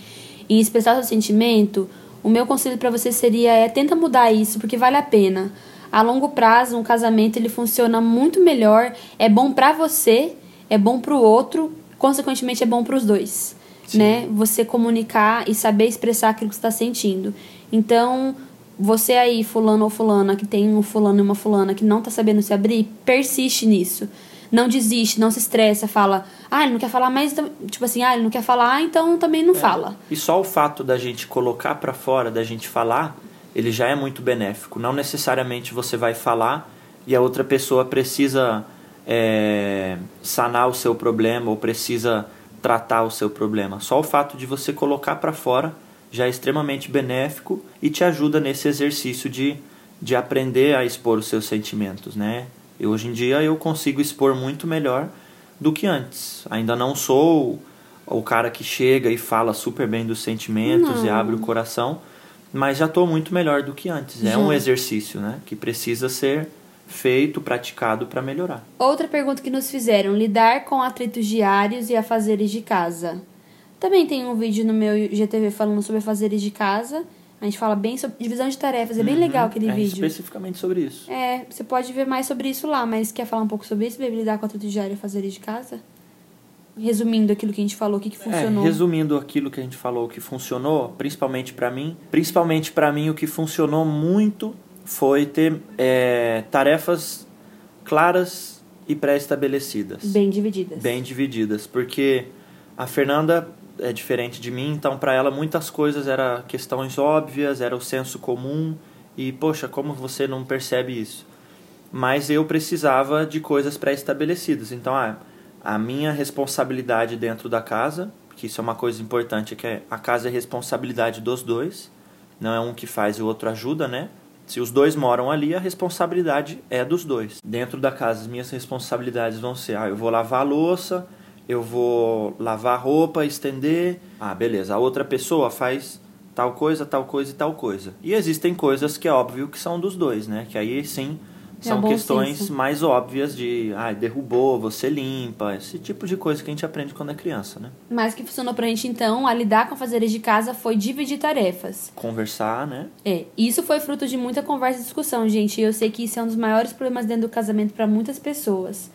Speaker 2: em expressar seu sentimento, o meu conselho para você seria é tenta mudar isso, porque vale a pena. A longo prazo, um casamento ele funciona muito melhor, é bom para você, é bom para o outro, consequentemente é bom para os dois, Sim. né? Você comunicar e saber expressar aquilo que está sentindo. Então, você aí, fulano ou fulana, que tem um fulano e uma fulana que não tá sabendo se abrir, persiste nisso. Não desiste, não se estressa, fala, ah, ele não quer falar, mas tipo assim, ah, ele não quer falar, então também não é. fala.
Speaker 1: E só o fato da gente colocar para fora, da gente falar, ele já é muito benéfico. Não necessariamente você vai falar e a outra pessoa precisa é, sanar o seu problema ou precisa tratar o seu problema. Só o fato de você colocar para fora já é extremamente benéfico e te ajuda nesse exercício de, de aprender a expor os seus sentimentos, né? Hoje em dia eu consigo expor muito melhor do que antes. Ainda não sou o cara que chega e fala super bem dos sentimentos não. e abre o coração, mas já estou muito melhor do que antes. Já. É um exercício, né, que precisa ser feito, praticado para melhorar.
Speaker 2: Outra pergunta que nos fizeram: lidar com atritos diários e afazeres de casa. Também tem um vídeo no meu GTV falando sobre afazeres de casa. A gente fala bem sobre divisão de tarefas, é bem uhum, legal aquele
Speaker 1: é
Speaker 2: vídeo.
Speaker 1: Especificamente sobre isso.
Speaker 2: É, você pode ver mais sobre isso lá, mas quer falar um pouco sobre isso, Baby? Lidar com atritos diários e afazeres de casa? resumindo aquilo que a gente falou, o que, que é, funcionou?
Speaker 1: É, resumindo aquilo que a gente falou, o que funcionou, principalmente para mim, principalmente para mim o que funcionou muito foi ter é, tarefas claras e pré-estabelecidas.
Speaker 2: Bem divididas.
Speaker 1: Bem divididas, porque a Fernanda é diferente de mim, então para ela muitas coisas eram questões óbvias, era o senso comum e poxa, como você não percebe isso? Mas eu precisava de coisas pré-estabelecidas. Então, ah, a minha responsabilidade dentro da casa, que isso é uma coisa importante, é que a casa é responsabilidade dos dois, não é um que faz e o outro ajuda, né? Se os dois moram ali, a responsabilidade é dos dois. Dentro da casa, as minhas responsabilidades vão ser: ah, eu vou lavar a louça, eu vou lavar a roupa, estender. Ah, beleza. A outra pessoa faz tal coisa, tal coisa e tal coisa. E existem coisas que é óbvio que são dos dois, né? Que aí sim são é questões senso. mais óbvias de, ah, derrubou, você limpa, esse tipo de coisa que a gente aprende quando é criança, né?
Speaker 2: Mas que funcionou pra gente então, a lidar com fazeres de casa foi dividir tarefas.
Speaker 1: Conversar, né?
Speaker 2: É, isso foi fruto de muita conversa e discussão, gente. E eu sei que isso é um dos maiores problemas dentro do casamento para muitas pessoas.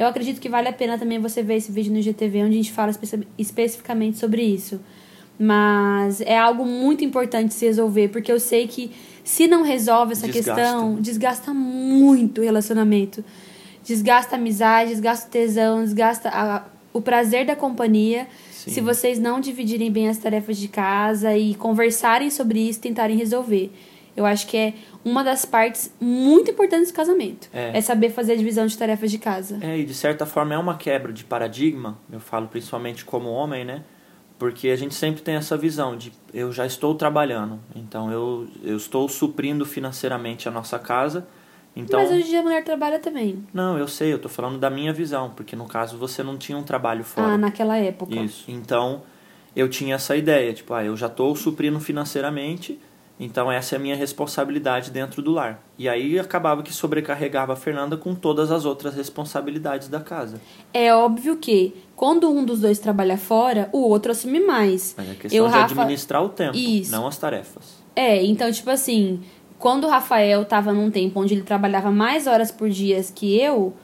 Speaker 2: Eu acredito que vale a pena também você ver esse vídeo no GTV onde a gente fala espe especificamente sobre isso. Mas é algo muito importante se resolver, porque eu sei que se não resolve essa desgasta. questão, desgasta muito o relacionamento. Desgasta a amizade, desgasta o tesão, desgasta a, o prazer da companhia. Sim. Se vocês não dividirem bem as tarefas de casa e conversarem sobre isso, tentarem resolver. Eu acho que é uma das partes muito importantes do casamento. É. é. saber fazer a divisão de tarefas de casa.
Speaker 1: É, e de certa forma é uma quebra de paradigma. Eu falo principalmente como homem, né? porque a gente sempre tem essa visão de eu já estou trabalhando, então eu, eu estou suprindo financeiramente a nossa casa. Então,
Speaker 2: Mas hoje em dia a mulher trabalha também.
Speaker 1: Não, eu sei, eu estou falando da minha visão, porque no caso você não tinha um trabalho fora.
Speaker 2: Ah, naquela época.
Speaker 1: Isso. Então eu tinha essa ideia, tipo, ah, eu já estou suprindo financeiramente, então essa é a minha responsabilidade dentro do lar. E aí acabava que sobrecarregava a Fernanda com todas as outras responsabilidades da casa.
Speaker 2: É óbvio que quando um dos dois trabalha fora, o outro assume mais.
Speaker 1: Mas é questão eu, de Rafa... administrar o tempo, Isso. não as tarefas.
Speaker 2: É, então tipo assim, quando o Rafael estava num tempo onde ele trabalhava mais horas por dia que eu,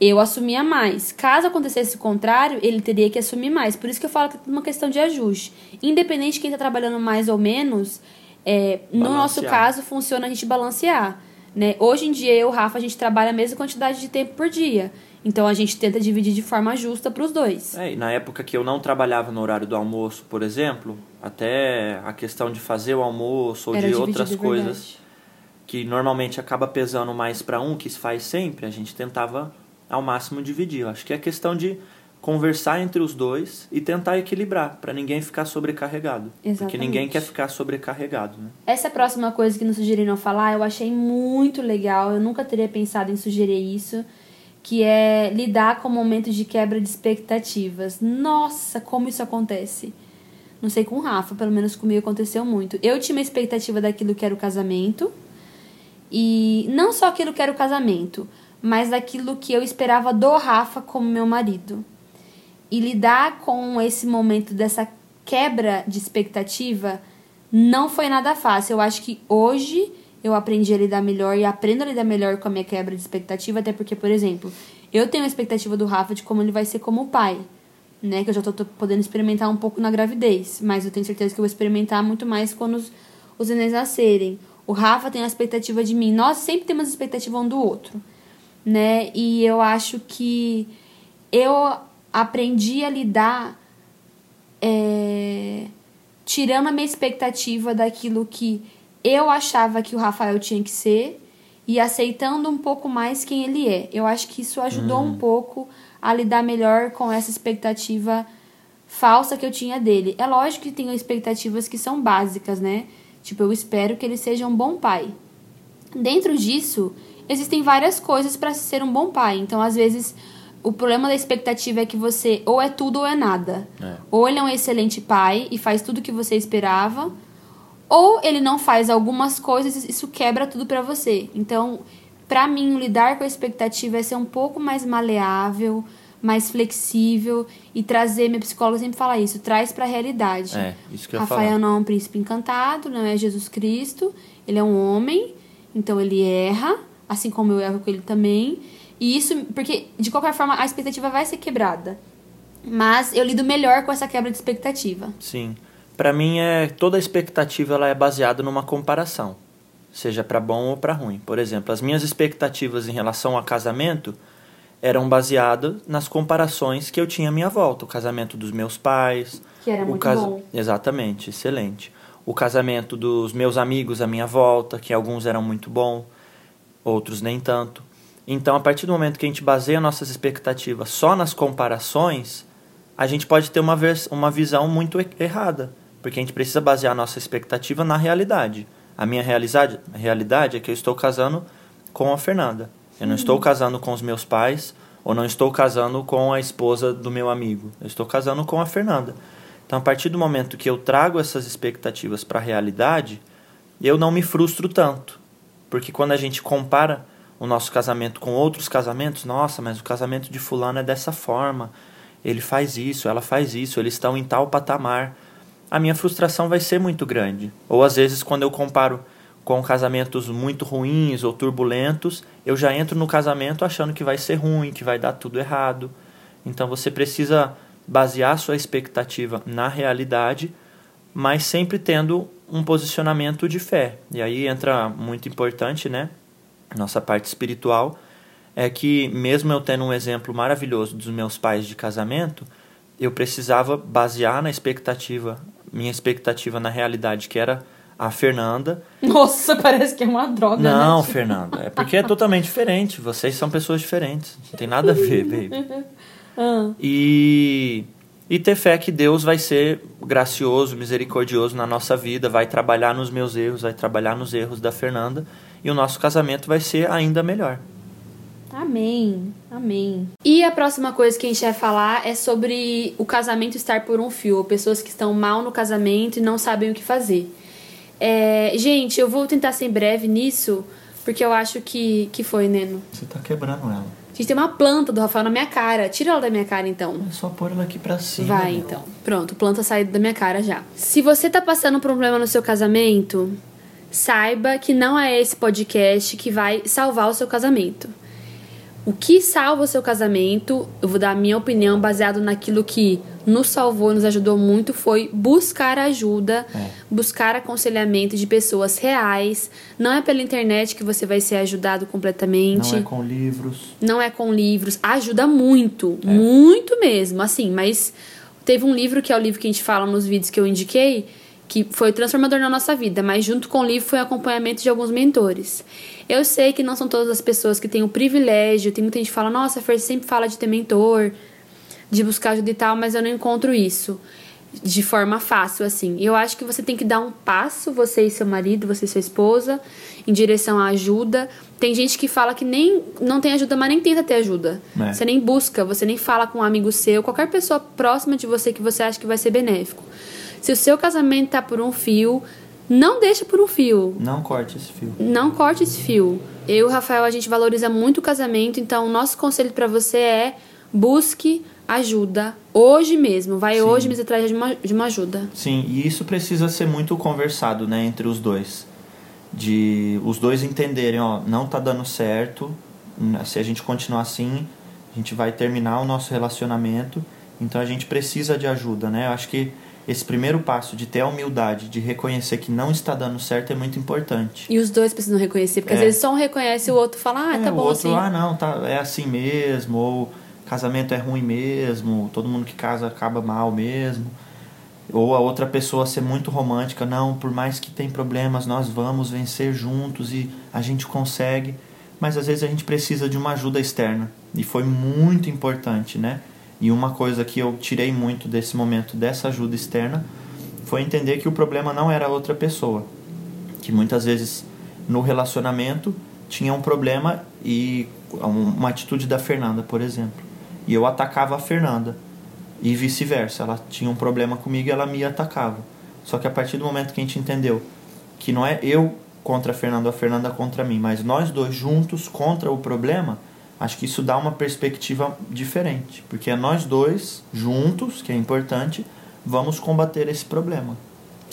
Speaker 2: eu assumia mais. Caso acontecesse o contrário, ele teria que assumir mais. Por isso que eu falo que é uma questão de ajuste. Independente de quem está trabalhando mais ou menos, é, no nosso caso, funciona a gente balancear. Né? Hoje em dia, eu e o Rafa, a gente trabalha a mesma quantidade de tempo por dia. Então a gente tenta dividir de forma justa para os dois.
Speaker 1: É, e na época que eu não trabalhava no horário do almoço, por exemplo, até a questão de fazer o almoço ou Era de outras coisas que normalmente acaba pesando mais para um, que se faz sempre, a gente tentava ao máximo dividir. Eu acho que é questão de conversar entre os dois e tentar equilibrar, para ninguém ficar sobrecarregado. Exatamente. Porque ninguém quer ficar sobrecarregado, né?
Speaker 2: Essa próxima coisa que nos sugeriram falar, eu achei muito legal, eu nunca teria pensado em sugerir isso, que é lidar com momentos de quebra de expectativas. Nossa, como isso acontece. Não sei com o Rafa, pelo menos comigo aconteceu muito. Eu tinha uma expectativa daquilo que era o casamento, e não só aquilo que era o casamento, mas daquilo que eu esperava do Rafa como meu marido. E lidar com esse momento dessa quebra de expectativa não foi nada fácil. Eu acho que hoje eu aprendi a lidar melhor e aprendo a lidar melhor com a minha quebra de expectativa, até porque, por exemplo, eu tenho a expectativa do Rafa de como ele vai ser como pai, né? Que eu já tô, tô podendo experimentar um pouco na gravidez, mas eu tenho certeza que eu vou experimentar muito mais quando os, os nenéns nascerem. O Rafa tem a expectativa de mim. Nós sempre temos expectativa um do outro, né? E eu acho que eu aprendi a lidar é, tirando a minha expectativa daquilo que eu achava que o Rafael tinha que ser e aceitando um pouco mais quem ele é. Eu acho que isso ajudou um pouco a lidar melhor com essa expectativa falsa que eu tinha dele. É lógico que tem expectativas que são básicas, né? Tipo, eu espero que ele seja um bom pai. Dentro disso, existem várias coisas para ser um bom pai. Então, às vezes, o problema da expectativa é que você ou é tudo ou é nada.
Speaker 1: É.
Speaker 2: Ou ele é um excelente pai e faz tudo o que você esperava, ou ele não faz algumas coisas e isso quebra tudo para você. Então, para mim, lidar com a expectativa é ser um pouco mais maleável, mais flexível e trazer, minha psicóloga sempre fala isso, traz para a realidade.
Speaker 1: É, isso que eu
Speaker 2: Rafael
Speaker 1: falar.
Speaker 2: não é um príncipe encantado, não é Jesus Cristo, ele é um homem, então ele erra, assim como eu erro com ele também. E isso, porque de qualquer forma a expectativa vai ser quebrada. Mas eu lido melhor com essa quebra de expectativa.
Speaker 1: Sim. Pra mim é toda expectativa ela é baseada numa comparação, seja pra bom ou pra ruim. Por exemplo, as minhas expectativas em relação ao casamento eram baseadas nas comparações que eu tinha à minha volta, o casamento dos meus pais,
Speaker 2: Que era muito
Speaker 1: casa-
Speaker 2: bom.
Speaker 1: Exatamente, excelente. O casamento dos meus amigos à minha volta, que alguns eram muito bons, outros nem tanto. Então, a partir do momento que a gente baseia nossas expectativas só nas comparações, a gente pode ter uma, uma visão muito errada, porque a gente precisa basear a nossa expectativa na realidade. A minha realidade, a realidade é que eu estou casando com a Fernanda. Eu não estou casando com os meus pais ou não estou casando com a esposa do meu amigo. Eu estou casando com a Fernanda. Então, a partir do momento que eu trago essas expectativas para a realidade, eu não me frustro tanto. Porque quando a gente compara o nosso casamento com outros casamentos, nossa, mas o casamento de fulano é dessa forma. Ele faz isso, ela faz isso, eles estão em tal patamar. A minha frustração vai ser muito grande. Ou às vezes quando eu comparo com casamentos muito ruins ou turbulentos, eu já entro no casamento achando que vai ser ruim, que vai dar tudo errado. Então você precisa basear sua expectativa na realidade, mas sempre tendo um posicionamento de fé. E aí entra muito importante, né? Nossa parte espiritual é que mesmo eu tendo um exemplo maravilhoso dos meus pais de casamento, eu precisava basear na expectativa, minha expectativa na realidade, que era a Fernanda.
Speaker 2: Nossa, <laughs> parece que é uma droga,
Speaker 1: Não,
Speaker 2: né?
Speaker 1: Fernanda, é porque é totalmente diferente. Vocês são pessoas diferentes. Não tem nada a ver, baby. <laughs>
Speaker 2: Ah,
Speaker 1: E, e ter fé que Deus vai ser gracioso, misericordioso na nossa vida, vai trabalhar nos meus erros, vai trabalhar nos erros da Fernanda e o nosso casamento vai ser ainda melhor.
Speaker 2: amém, amém. E a próxima coisa que a gente vai falar é sobre o casamento estar por um fio. Pessoas que estão mal no casamento e não sabem o que fazer. É, gente, eu vou tentar ser breve nisso, porque eu acho que, que foi, Neno.
Speaker 1: Você tá quebrando ela.
Speaker 2: A gente tem uma planta do Rafael na minha cara. Tira ela da minha cara, então.
Speaker 1: É só pôr ela aqui pra cima.
Speaker 2: Vai,
Speaker 1: meu.
Speaker 2: então. Pronto, planta saiu da minha cara já. Se você tá passando um problema no seu casamento, saiba que não é esse podcast que vai salvar o seu casamento. O que salva o seu casamento, eu vou dar a minha opinião baseado naquilo que nos salvou, nos ajudou muito, foi buscar ajuda,
Speaker 1: É.
Speaker 2: buscar aconselhamento de pessoas reais. Não é pela internet que você vai ser ajudado completamente
Speaker 1: Não é com livros.
Speaker 2: não é com livros, ajuda muito,
Speaker 1: É.
Speaker 2: muito mesmo, assim, mas teve um livro que é o livro que a gente fala nos vídeos que eu indiquei, que foi transformador na nossa vida, mas junto com o livro foi acompanhamento de alguns mentores. Eu sei que não são todas as pessoas que têm o privilégio, tem muita gente que fala, nossa, a Fer sempre fala de ter mentor, de buscar ajuda e tal, mas eu não encontro isso de forma fácil, assim. Eu acho que você tem que dar um passo, você e seu marido, você e sua esposa, em direção à ajuda. Tem gente que fala que nem não tem ajuda, mas nem tenta ter ajuda.
Speaker 1: É.
Speaker 2: Você nem busca, você nem fala com um amigo seu, qualquer pessoa próxima de você que você acha que vai ser benéfico. Se o seu casamento tá por um fio, não deixa por um fio.
Speaker 1: Não corte esse fio.
Speaker 2: Não corte esse fio. Eu, Rafael, a gente valoriza muito o casamento, então o nosso conselho para você é busque ajuda hoje mesmo. Vai
Speaker 1: Sim.
Speaker 2: hoje mesmo atrás de uma, de uma ajuda.
Speaker 1: Sim, e isso precisa ser muito conversado, né, entre os dois. De os dois entenderem, ó, não tá dando certo. Se a gente continuar assim, a gente vai terminar o nosso relacionamento. Então a gente precisa de ajuda, né? Eu acho que esse primeiro passo de ter a humildade, de reconhecer que não está dando certo é muito importante.
Speaker 2: E os dois precisam reconhecer, porque
Speaker 1: É.
Speaker 2: às vezes só um reconhece e o outro fala, ah,
Speaker 1: É,
Speaker 2: tá
Speaker 1: o
Speaker 2: bom
Speaker 1: outro,
Speaker 2: assim.
Speaker 1: ah, não, tá, é assim mesmo, ou casamento é ruim mesmo, todo mundo que casa acaba mal mesmo. Ou a outra pessoa ser muito romântica, não, por mais que tem problemas, nós vamos vencer juntos e a gente consegue. Mas às vezes a gente precisa de uma ajuda externa. E foi muito importante, né? E uma coisa que eu tirei muito desse momento, dessa ajuda externa, foi entender que o problema não era a outra pessoa. Que muitas vezes no relacionamento tinha um problema e uma atitude da Fernanda, por exemplo. E eu atacava a Fernanda. E vice-versa. Ela tinha um problema comigo e ela me atacava. Só que a partir do momento que a gente entendeu que não é eu contra a Fernanda ou a Fernanda contra mim, mas nós dois juntos contra o problema, acho que isso dá uma perspectiva diferente. Porque é nós dois juntos, que é importante, vamos combater esse problema.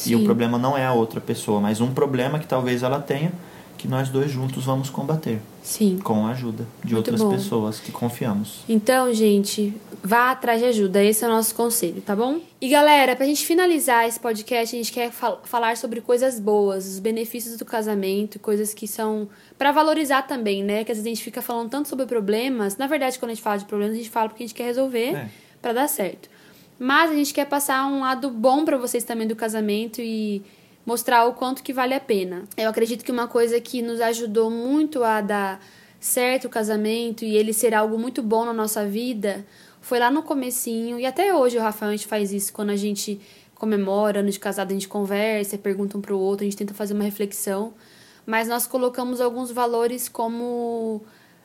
Speaker 1: E o
Speaker 2: Sim.
Speaker 1: problema não é a outra pessoa, mas um problema que talvez ela tenha, que nós dois juntos vamos combater
Speaker 2: Sim.
Speaker 1: com a ajuda de
Speaker 2: Muito
Speaker 1: outras
Speaker 2: bom.
Speaker 1: pessoas que confiamos.
Speaker 2: Então, gente, vá atrás de ajuda. Esse é o nosso conselho, tá bom? E galera, pra gente finalizar esse podcast, a gente quer fal- falar sobre coisas boas, os benefícios do casamento, coisas que são pra valorizar também, né? Que às vezes a gente fica falando tanto sobre problemas. Na verdade, quando a gente fala de problemas, a gente fala porque a gente quer resolver
Speaker 1: É.
Speaker 2: pra dar certo. Mas a gente quer passar um lado bom pra vocês também do casamento e mostrar o quanto que vale a pena. Eu acredito que uma coisa que nos ajudou muito a dar certo o casamento e ele ser algo muito bom na nossa vida foi lá no comecinho e até hoje o Rafael a gente faz isso quando a gente comemora ano de casado a gente conversa, pergunta um pro outro, a gente tenta fazer uma reflexão, mas nós colocamos alguns valores como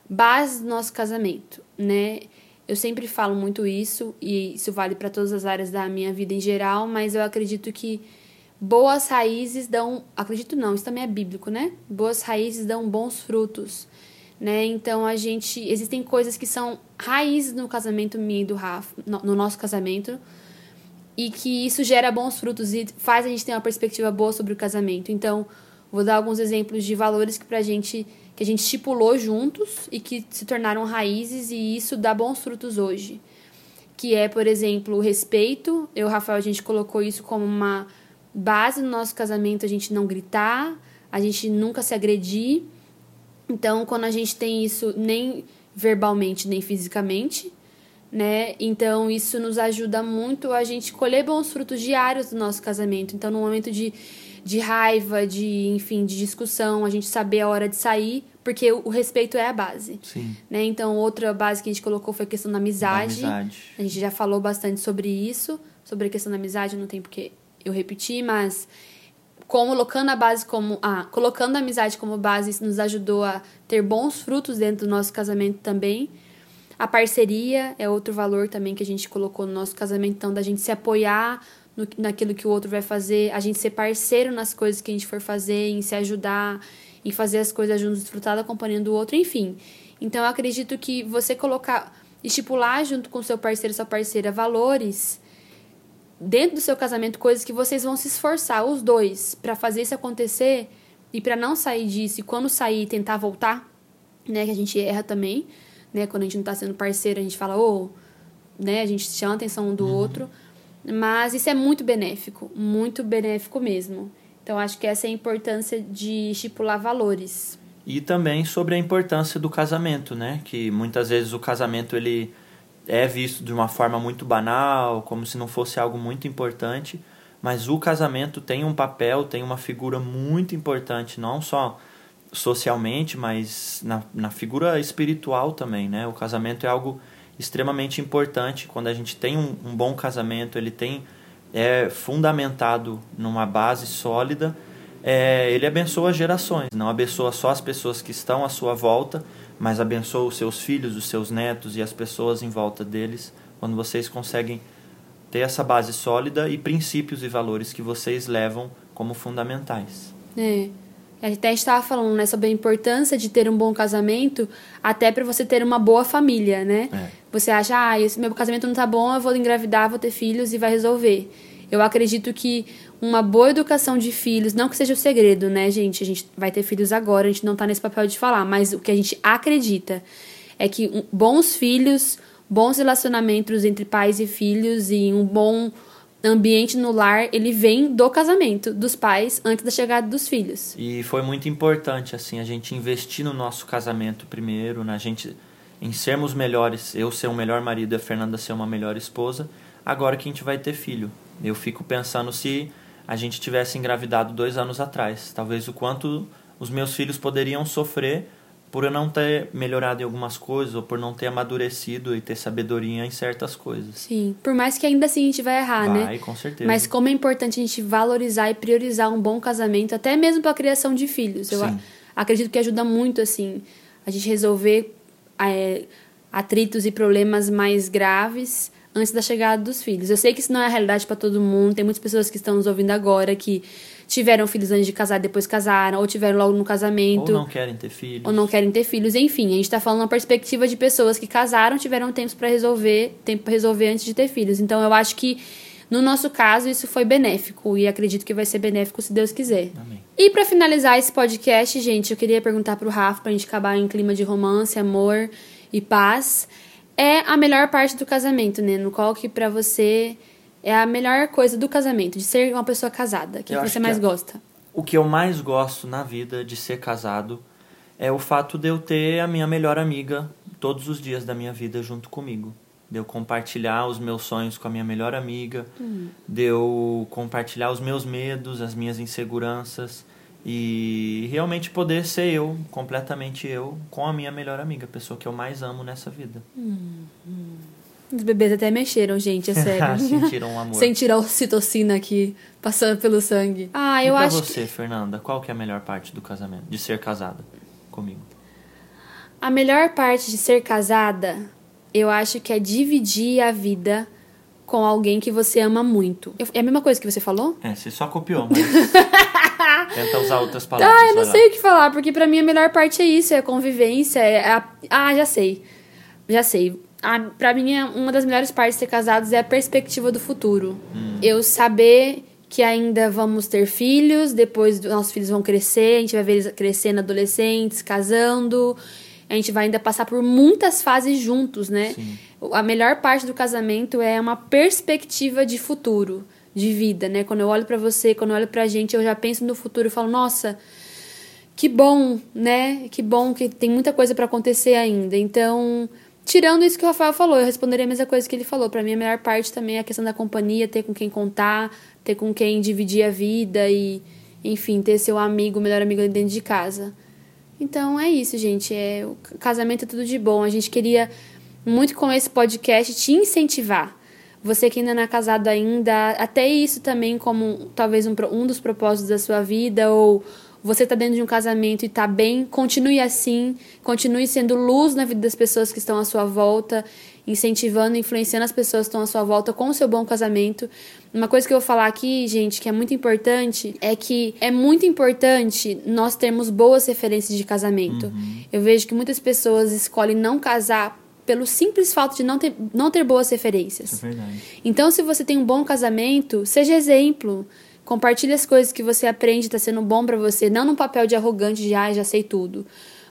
Speaker 2: base do nosso casamento, né? Eu sempre falo muito isso e isso vale para todas as áreas da minha vida em geral, mas eu acredito que boas raízes dão, acredito não, isso também é bíblico, né? Boas raízes dão bons frutos, né? Então a gente, existem coisas que são raízes no casamento minha e do Rafa, no, no nosso casamento, e que isso gera bons frutos e faz a gente ter uma perspectiva boa sobre o casamento. Então, vou dar alguns exemplos de valores que pra gente que a gente estipulou juntos e que se tornaram raízes e isso dá bons frutos hoje. Que é, por exemplo, o respeito. Eu, Rafael, a gente colocou isso como uma base no nosso casamento, a gente não gritar, a gente nunca se agredir. Então, quando a gente tem isso nem verbalmente nem fisicamente, né? Então, isso nos ajuda muito a gente colher bons frutos diários do nosso casamento. Então, no momento de, de raiva, de, enfim, de discussão, a gente saber a hora de sair, porque o, o respeito é a base,
Speaker 1: Sim.
Speaker 2: né? Então, outra base que a gente colocou foi a questão da amizade.
Speaker 1: Da amizade.
Speaker 2: A gente já falou bastante sobre isso, sobre a questão da amizade, não tem porque eu repetir, mas colocando a base como ah, colocando a amizade como base, isso nos ajudou a ter bons frutos dentro do nosso casamento também. A parceria é outro valor também que a gente colocou no nosso casamento, então da gente se apoiar no, naquilo que o outro vai fazer, a gente ser parceiro nas coisas que a gente for fazer, em se ajudar, em fazer as coisas juntos, desfrutar da companhia do outro, enfim. Então eu acredito que você colocar, estipular junto com seu parceiro, sua parceira, valores dentro do seu casamento, coisas que vocês vão se esforçar, os dois, para fazer isso acontecer e para não sair disso e quando sair tentar voltar, né, que a gente erra também, né, quando a gente não tá sendo parceiro, a gente fala, ô, né, a gente chama a atenção um do outro, mas isso é muito benéfico, muito benéfico mesmo. Então acho que essa é a importância de estipular valores.
Speaker 1: E também sobre a importância do casamento, né? Que muitas vezes o casamento ele é visto de uma forma muito banal, como se não fosse algo muito importante, mas o casamento tem um papel, tem uma figura muito importante, não só socialmente, mas na, na figura espiritual também, né? O casamento é algo extremamente importante. Quando a gente tem um, um bom casamento, ele tem é fundamentado numa base sólida, é, ele abençoa gerações, não abençoa só as pessoas que estão à sua volta, mas abençoa os seus filhos, os seus netos e as pessoas em volta deles, quando vocês conseguem ter essa base sólida e princípios e valores que vocês levam como fundamentais.
Speaker 2: É. Até estava falando né, sobre a importância de ter um bom casamento, até para você ter uma boa família, né?
Speaker 1: É.
Speaker 2: Você acha, ah, esse meu casamento não tá bom, eu vou engravidar, vou ter filhos e vai resolver. Eu acredito que uma boa educação de filhos, não que seja o segredo, né, gente? A gente vai ter filhos agora, a gente não tá nesse papel de falar, mas o que a gente acredita é que bons filhos, bons relacionamentos entre pais e filhos e um bom ambiente no lar, ele vem do casamento dos pais antes da chegada dos filhos.
Speaker 1: E foi muito importante assim a gente investir no nosso casamento primeiro, na gente em sermos melhores, eu ser um melhor marido e a Fernanda ser uma melhor esposa, agora que a gente vai ter filho. Eu fico pensando se a gente tivesse engravidado dois anos atrás, talvez o quanto os meus filhos poderiam sofrer por eu não ter melhorado em algumas coisas ou por não ter amadurecido e ter sabedoria em certas coisas.
Speaker 2: Sim, por mais que ainda assim a gente vai errar, né?
Speaker 1: Vai, com certeza.
Speaker 2: Mas como é importante a gente valorizar e priorizar um bom casamento, até mesmo para a criação de filhos. Eu
Speaker 1: Sim.
Speaker 2: acredito que ajuda muito, assim, a gente resolver é, atritos e problemas mais graves antes da chegada dos filhos. Eu sei que isso não é a realidade para todo mundo. Tem muitas pessoas que estão nos ouvindo agora que tiveram filhos antes de casar, depois casaram, ou tiveram logo no casamento
Speaker 1: ou não querem ter filhos.
Speaker 2: ou não querem ter filhos, enfim, a gente tá falando uma perspectiva de pessoas que casaram, tiveram tempo para resolver, tempo para resolver antes de ter filhos. Então eu acho que no nosso caso isso foi benéfico e acredito que vai ser benéfico se Deus quiser.
Speaker 1: Amém.
Speaker 2: E para finalizar esse podcast, gente, eu queria perguntar pro Rafa pra gente acabar em clima de romance, amor e paz. É a melhor parte do casamento, né? No qual que pra você é a melhor coisa do casamento, de ser uma pessoa casada. O que, que você
Speaker 1: que
Speaker 2: mais
Speaker 1: é-
Speaker 2: gosta?
Speaker 1: O que eu mais gosto na vida de ser casado é o fato de eu ter a minha melhor amiga todos os dias da minha vida junto comigo. De eu compartilhar os meus sonhos com a minha melhor amiga, de eu compartilhar os meus medos, as minhas inseguranças e realmente poder ser eu, completamente eu, com a minha melhor amiga, a pessoa que eu mais amo nessa vida.
Speaker 2: Os bebês até mexeram, gente, é <laughs> sério.
Speaker 1: Sentiram um amor.
Speaker 2: Sentir a ocitocina aqui passando pelo sangue. Ah,
Speaker 1: e
Speaker 2: eu
Speaker 1: pra
Speaker 2: acho
Speaker 1: você,
Speaker 2: que
Speaker 1: Fernanda, qual que é a melhor parte do casamento? De ser casada comigo?
Speaker 2: a melhor parte de ser casada, eu acho que é dividir a vida com alguém que você ama muito. Eu- é a mesma coisa que você falou?
Speaker 1: É, você só copiou, mas. <laughs> <laughs> Tenta usar outras palavras.
Speaker 2: Ah, eu não sei o que falar, porque pra mim a melhor parte é isso, é a convivência, é a... Ah, já sei. Já sei. A, pra mim, é uma das melhores partes de ser casados é a perspectiva do futuro. Eu saber que ainda vamos ter filhos, depois os nossos filhos vão crescer, a gente vai ver eles crescendo adolescentes, casando, a gente vai ainda passar por muitas fases juntos, né?
Speaker 1: Sim.
Speaker 2: A melhor parte do casamento é uma perspectiva de futuro, de vida, né? Quando eu olho pra você, quando eu olho pra gente, eu já penso no futuro e falo, nossa, que bom, né? Que bom que tem muita coisa pra acontecer ainda. Então, tirando isso que o Rafael falou, eu responderia a mesma coisa que ele falou. Pra mim, a melhor parte também é a questão da companhia, ter com quem contar, ter com quem dividir a vida e, enfim, ter seu amigo, melhor amigo dentro de casa. Então é isso, gente. É, o casamento é tudo de bom. A gente queria muito com esse podcast te incentivar. Você que ainda não é casado ainda, até isso também como talvez um, um dos propósitos da sua vida, ou você tá dentro de um casamento e tá bem, continue assim, continue sendo luz na vida das pessoas que estão à sua volta, incentivando, influenciando as pessoas que estão à sua volta com o seu bom casamento. Uma coisa que eu vou falar aqui, gente, que é muito importante, é que é muito importante nós termos boas referências de casamento. Eu vejo que muitas pessoas escolhem não casar pelo simples fato de não ter, não ter boas referências.
Speaker 1: É verdade.
Speaker 2: Então, se você tem um bom casamento, seja exemplo. Compartilhe as coisas que você aprende, tá sendo bom pra você, não num papel de arrogante de ah, já sei tudo.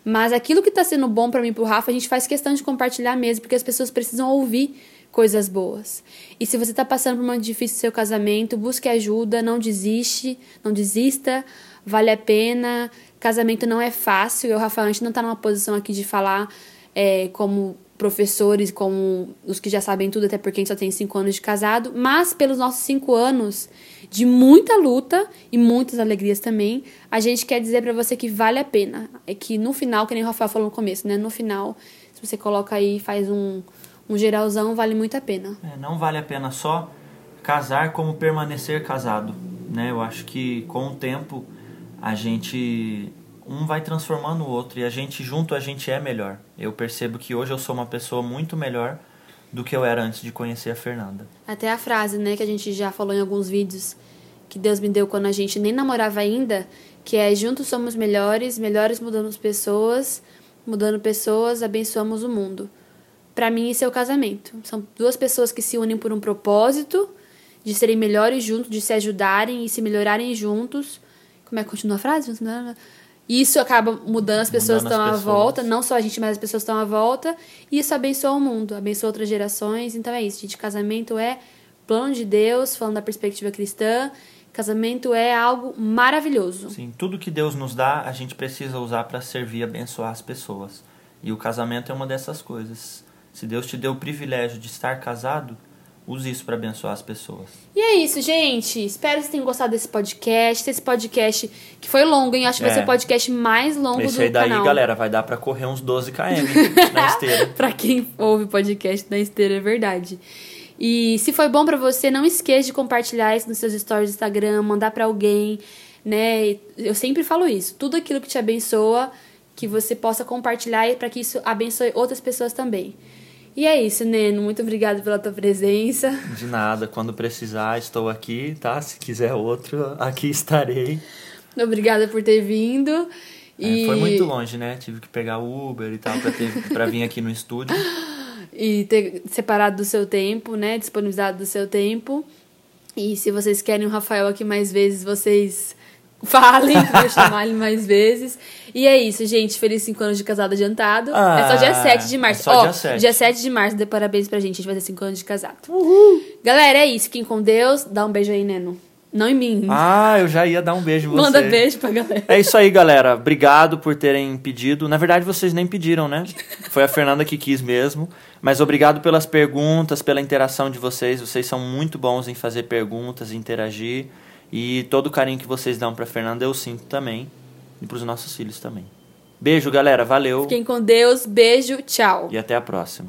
Speaker 2: Mas aquilo que tá sendo bom pra mim e pro Rafa, a gente faz questão de compartilhar mesmo, porque as pessoas precisam ouvir coisas boas. E se você tá passando por um momento difícil no seu casamento, busque ajuda, não desiste, não desista, vale a pena. Casamento não é fácil, eu, Rafael, a gente não tá numa posição aqui de falar é, como professores, como os que já sabem tudo, até porque a gente só tem cinco anos de casado, mas pelos nossos cinco anos de muita luta e muitas alegrias também, a gente quer dizer pra você que vale a pena. É que no final, que nem o Rafael falou no começo, né? No final, se você coloca aí faz um, um geralzão, vale muito a pena.
Speaker 1: É, não vale a pena só casar como permanecer casado, né? Eu acho que com o tempo a gente um vai transformando o outro e a gente junto a gente é melhor. Eu percebo que hoje eu sou uma pessoa muito melhor do que eu era antes de conhecer a Fernanda.
Speaker 2: Até a frase, né, que a gente já falou em alguns vídeos, que Deus me deu quando a gente nem namorava ainda, que é Juntos Somos Melhores, Melhores Mudamos Pessoas, Mudando Pessoas, Abençoamos o Mundo. Para mim, isso é o casamento. São duas pessoas que se unem por um propósito de serem melhores juntos, de se ajudarem e se melhorarem juntos. Como é que continua a frase? Isso acaba mudando as pessoas que estão à volta, não só a gente, mas as pessoas estão à volta. E isso abençoa o mundo, abençoa outras gerações. Então é isso, gente. Casamento é plano de Deus, falando da perspectiva cristã. Casamento é algo maravilhoso.
Speaker 1: Sim, tudo que Deus nos dá, a gente precisa usar para servir e abençoar as pessoas. E o casamento é uma dessas coisas. Se Deus te deu o privilégio de estar casado, use isso para abençoar as pessoas.
Speaker 2: E é isso, gente. Espero que vocês tenham gostado desse podcast. Esse podcast que foi longo, hein? Acho que é. vai ser o podcast mais longo Esse do
Speaker 1: aí daí,
Speaker 2: canal.
Speaker 1: galera, vai dar para correr uns 12 km na <laughs> esteira.
Speaker 2: para quem ouve podcast na esteira, é verdade. E se foi bom para você, não esqueça de compartilhar isso nos seus stories do Instagram, mandar para alguém, né? Eu sempre falo isso. Tudo aquilo que te abençoa, que você possa compartilhar para que isso abençoe outras pessoas também. E é isso, Neno. Muito obrigada pela tua presença.
Speaker 1: De nada. Quando precisar, estou aqui, tá? Se quiser outro, aqui estarei.
Speaker 2: Obrigada por ter vindo.
Speaker 1: É, e... foi muito longe, né? Tive que pegar o Uber e tal pra vir aqui no estúdio. <laughs>
Speaker 2: E ter separado do seu tempo, né? Disponibilizado do seu tempo. E se vocês querem o Rafael aqui mais vezes, vocês Falem, <laughs> vou chamar ele mais vezes. E é isso, gente. Feliz 5 anos de casado adiantado. Ah, é só dia 7 de março. É
Speaker 1: só Ó, dia 7.
Speaker 2: dia 7 de março, dê parabéns pra gente. A gente vai ter 5 anos de casado. Uhul. Galera, é isso. Fiquem com Deus. Dá um beijo aí, Neno. Não em mim.
Speaker 1: Ah, eu já ia dar um beijo em você.
Speaker 2: Manda beijo pra galera.
Speaker 1: É isso aí, galera. Obrigado por terem pedido. Na verdade, vocês nem pediram, né? Foi a Fernanda que quis mesmo. Mas obrigado pelas perguntas, pela interação de vocês. Vocês são muito bons em fazer perguntas, interagir. E todo o carinho que vocês dão pra Fernanda eu sinto também. E pros nossos filhos também. Beijo, galera. Valeu.
Speaker 2: Fiquem com Deus. Beijo. Tchau.
Speaker 1: E até a próxima.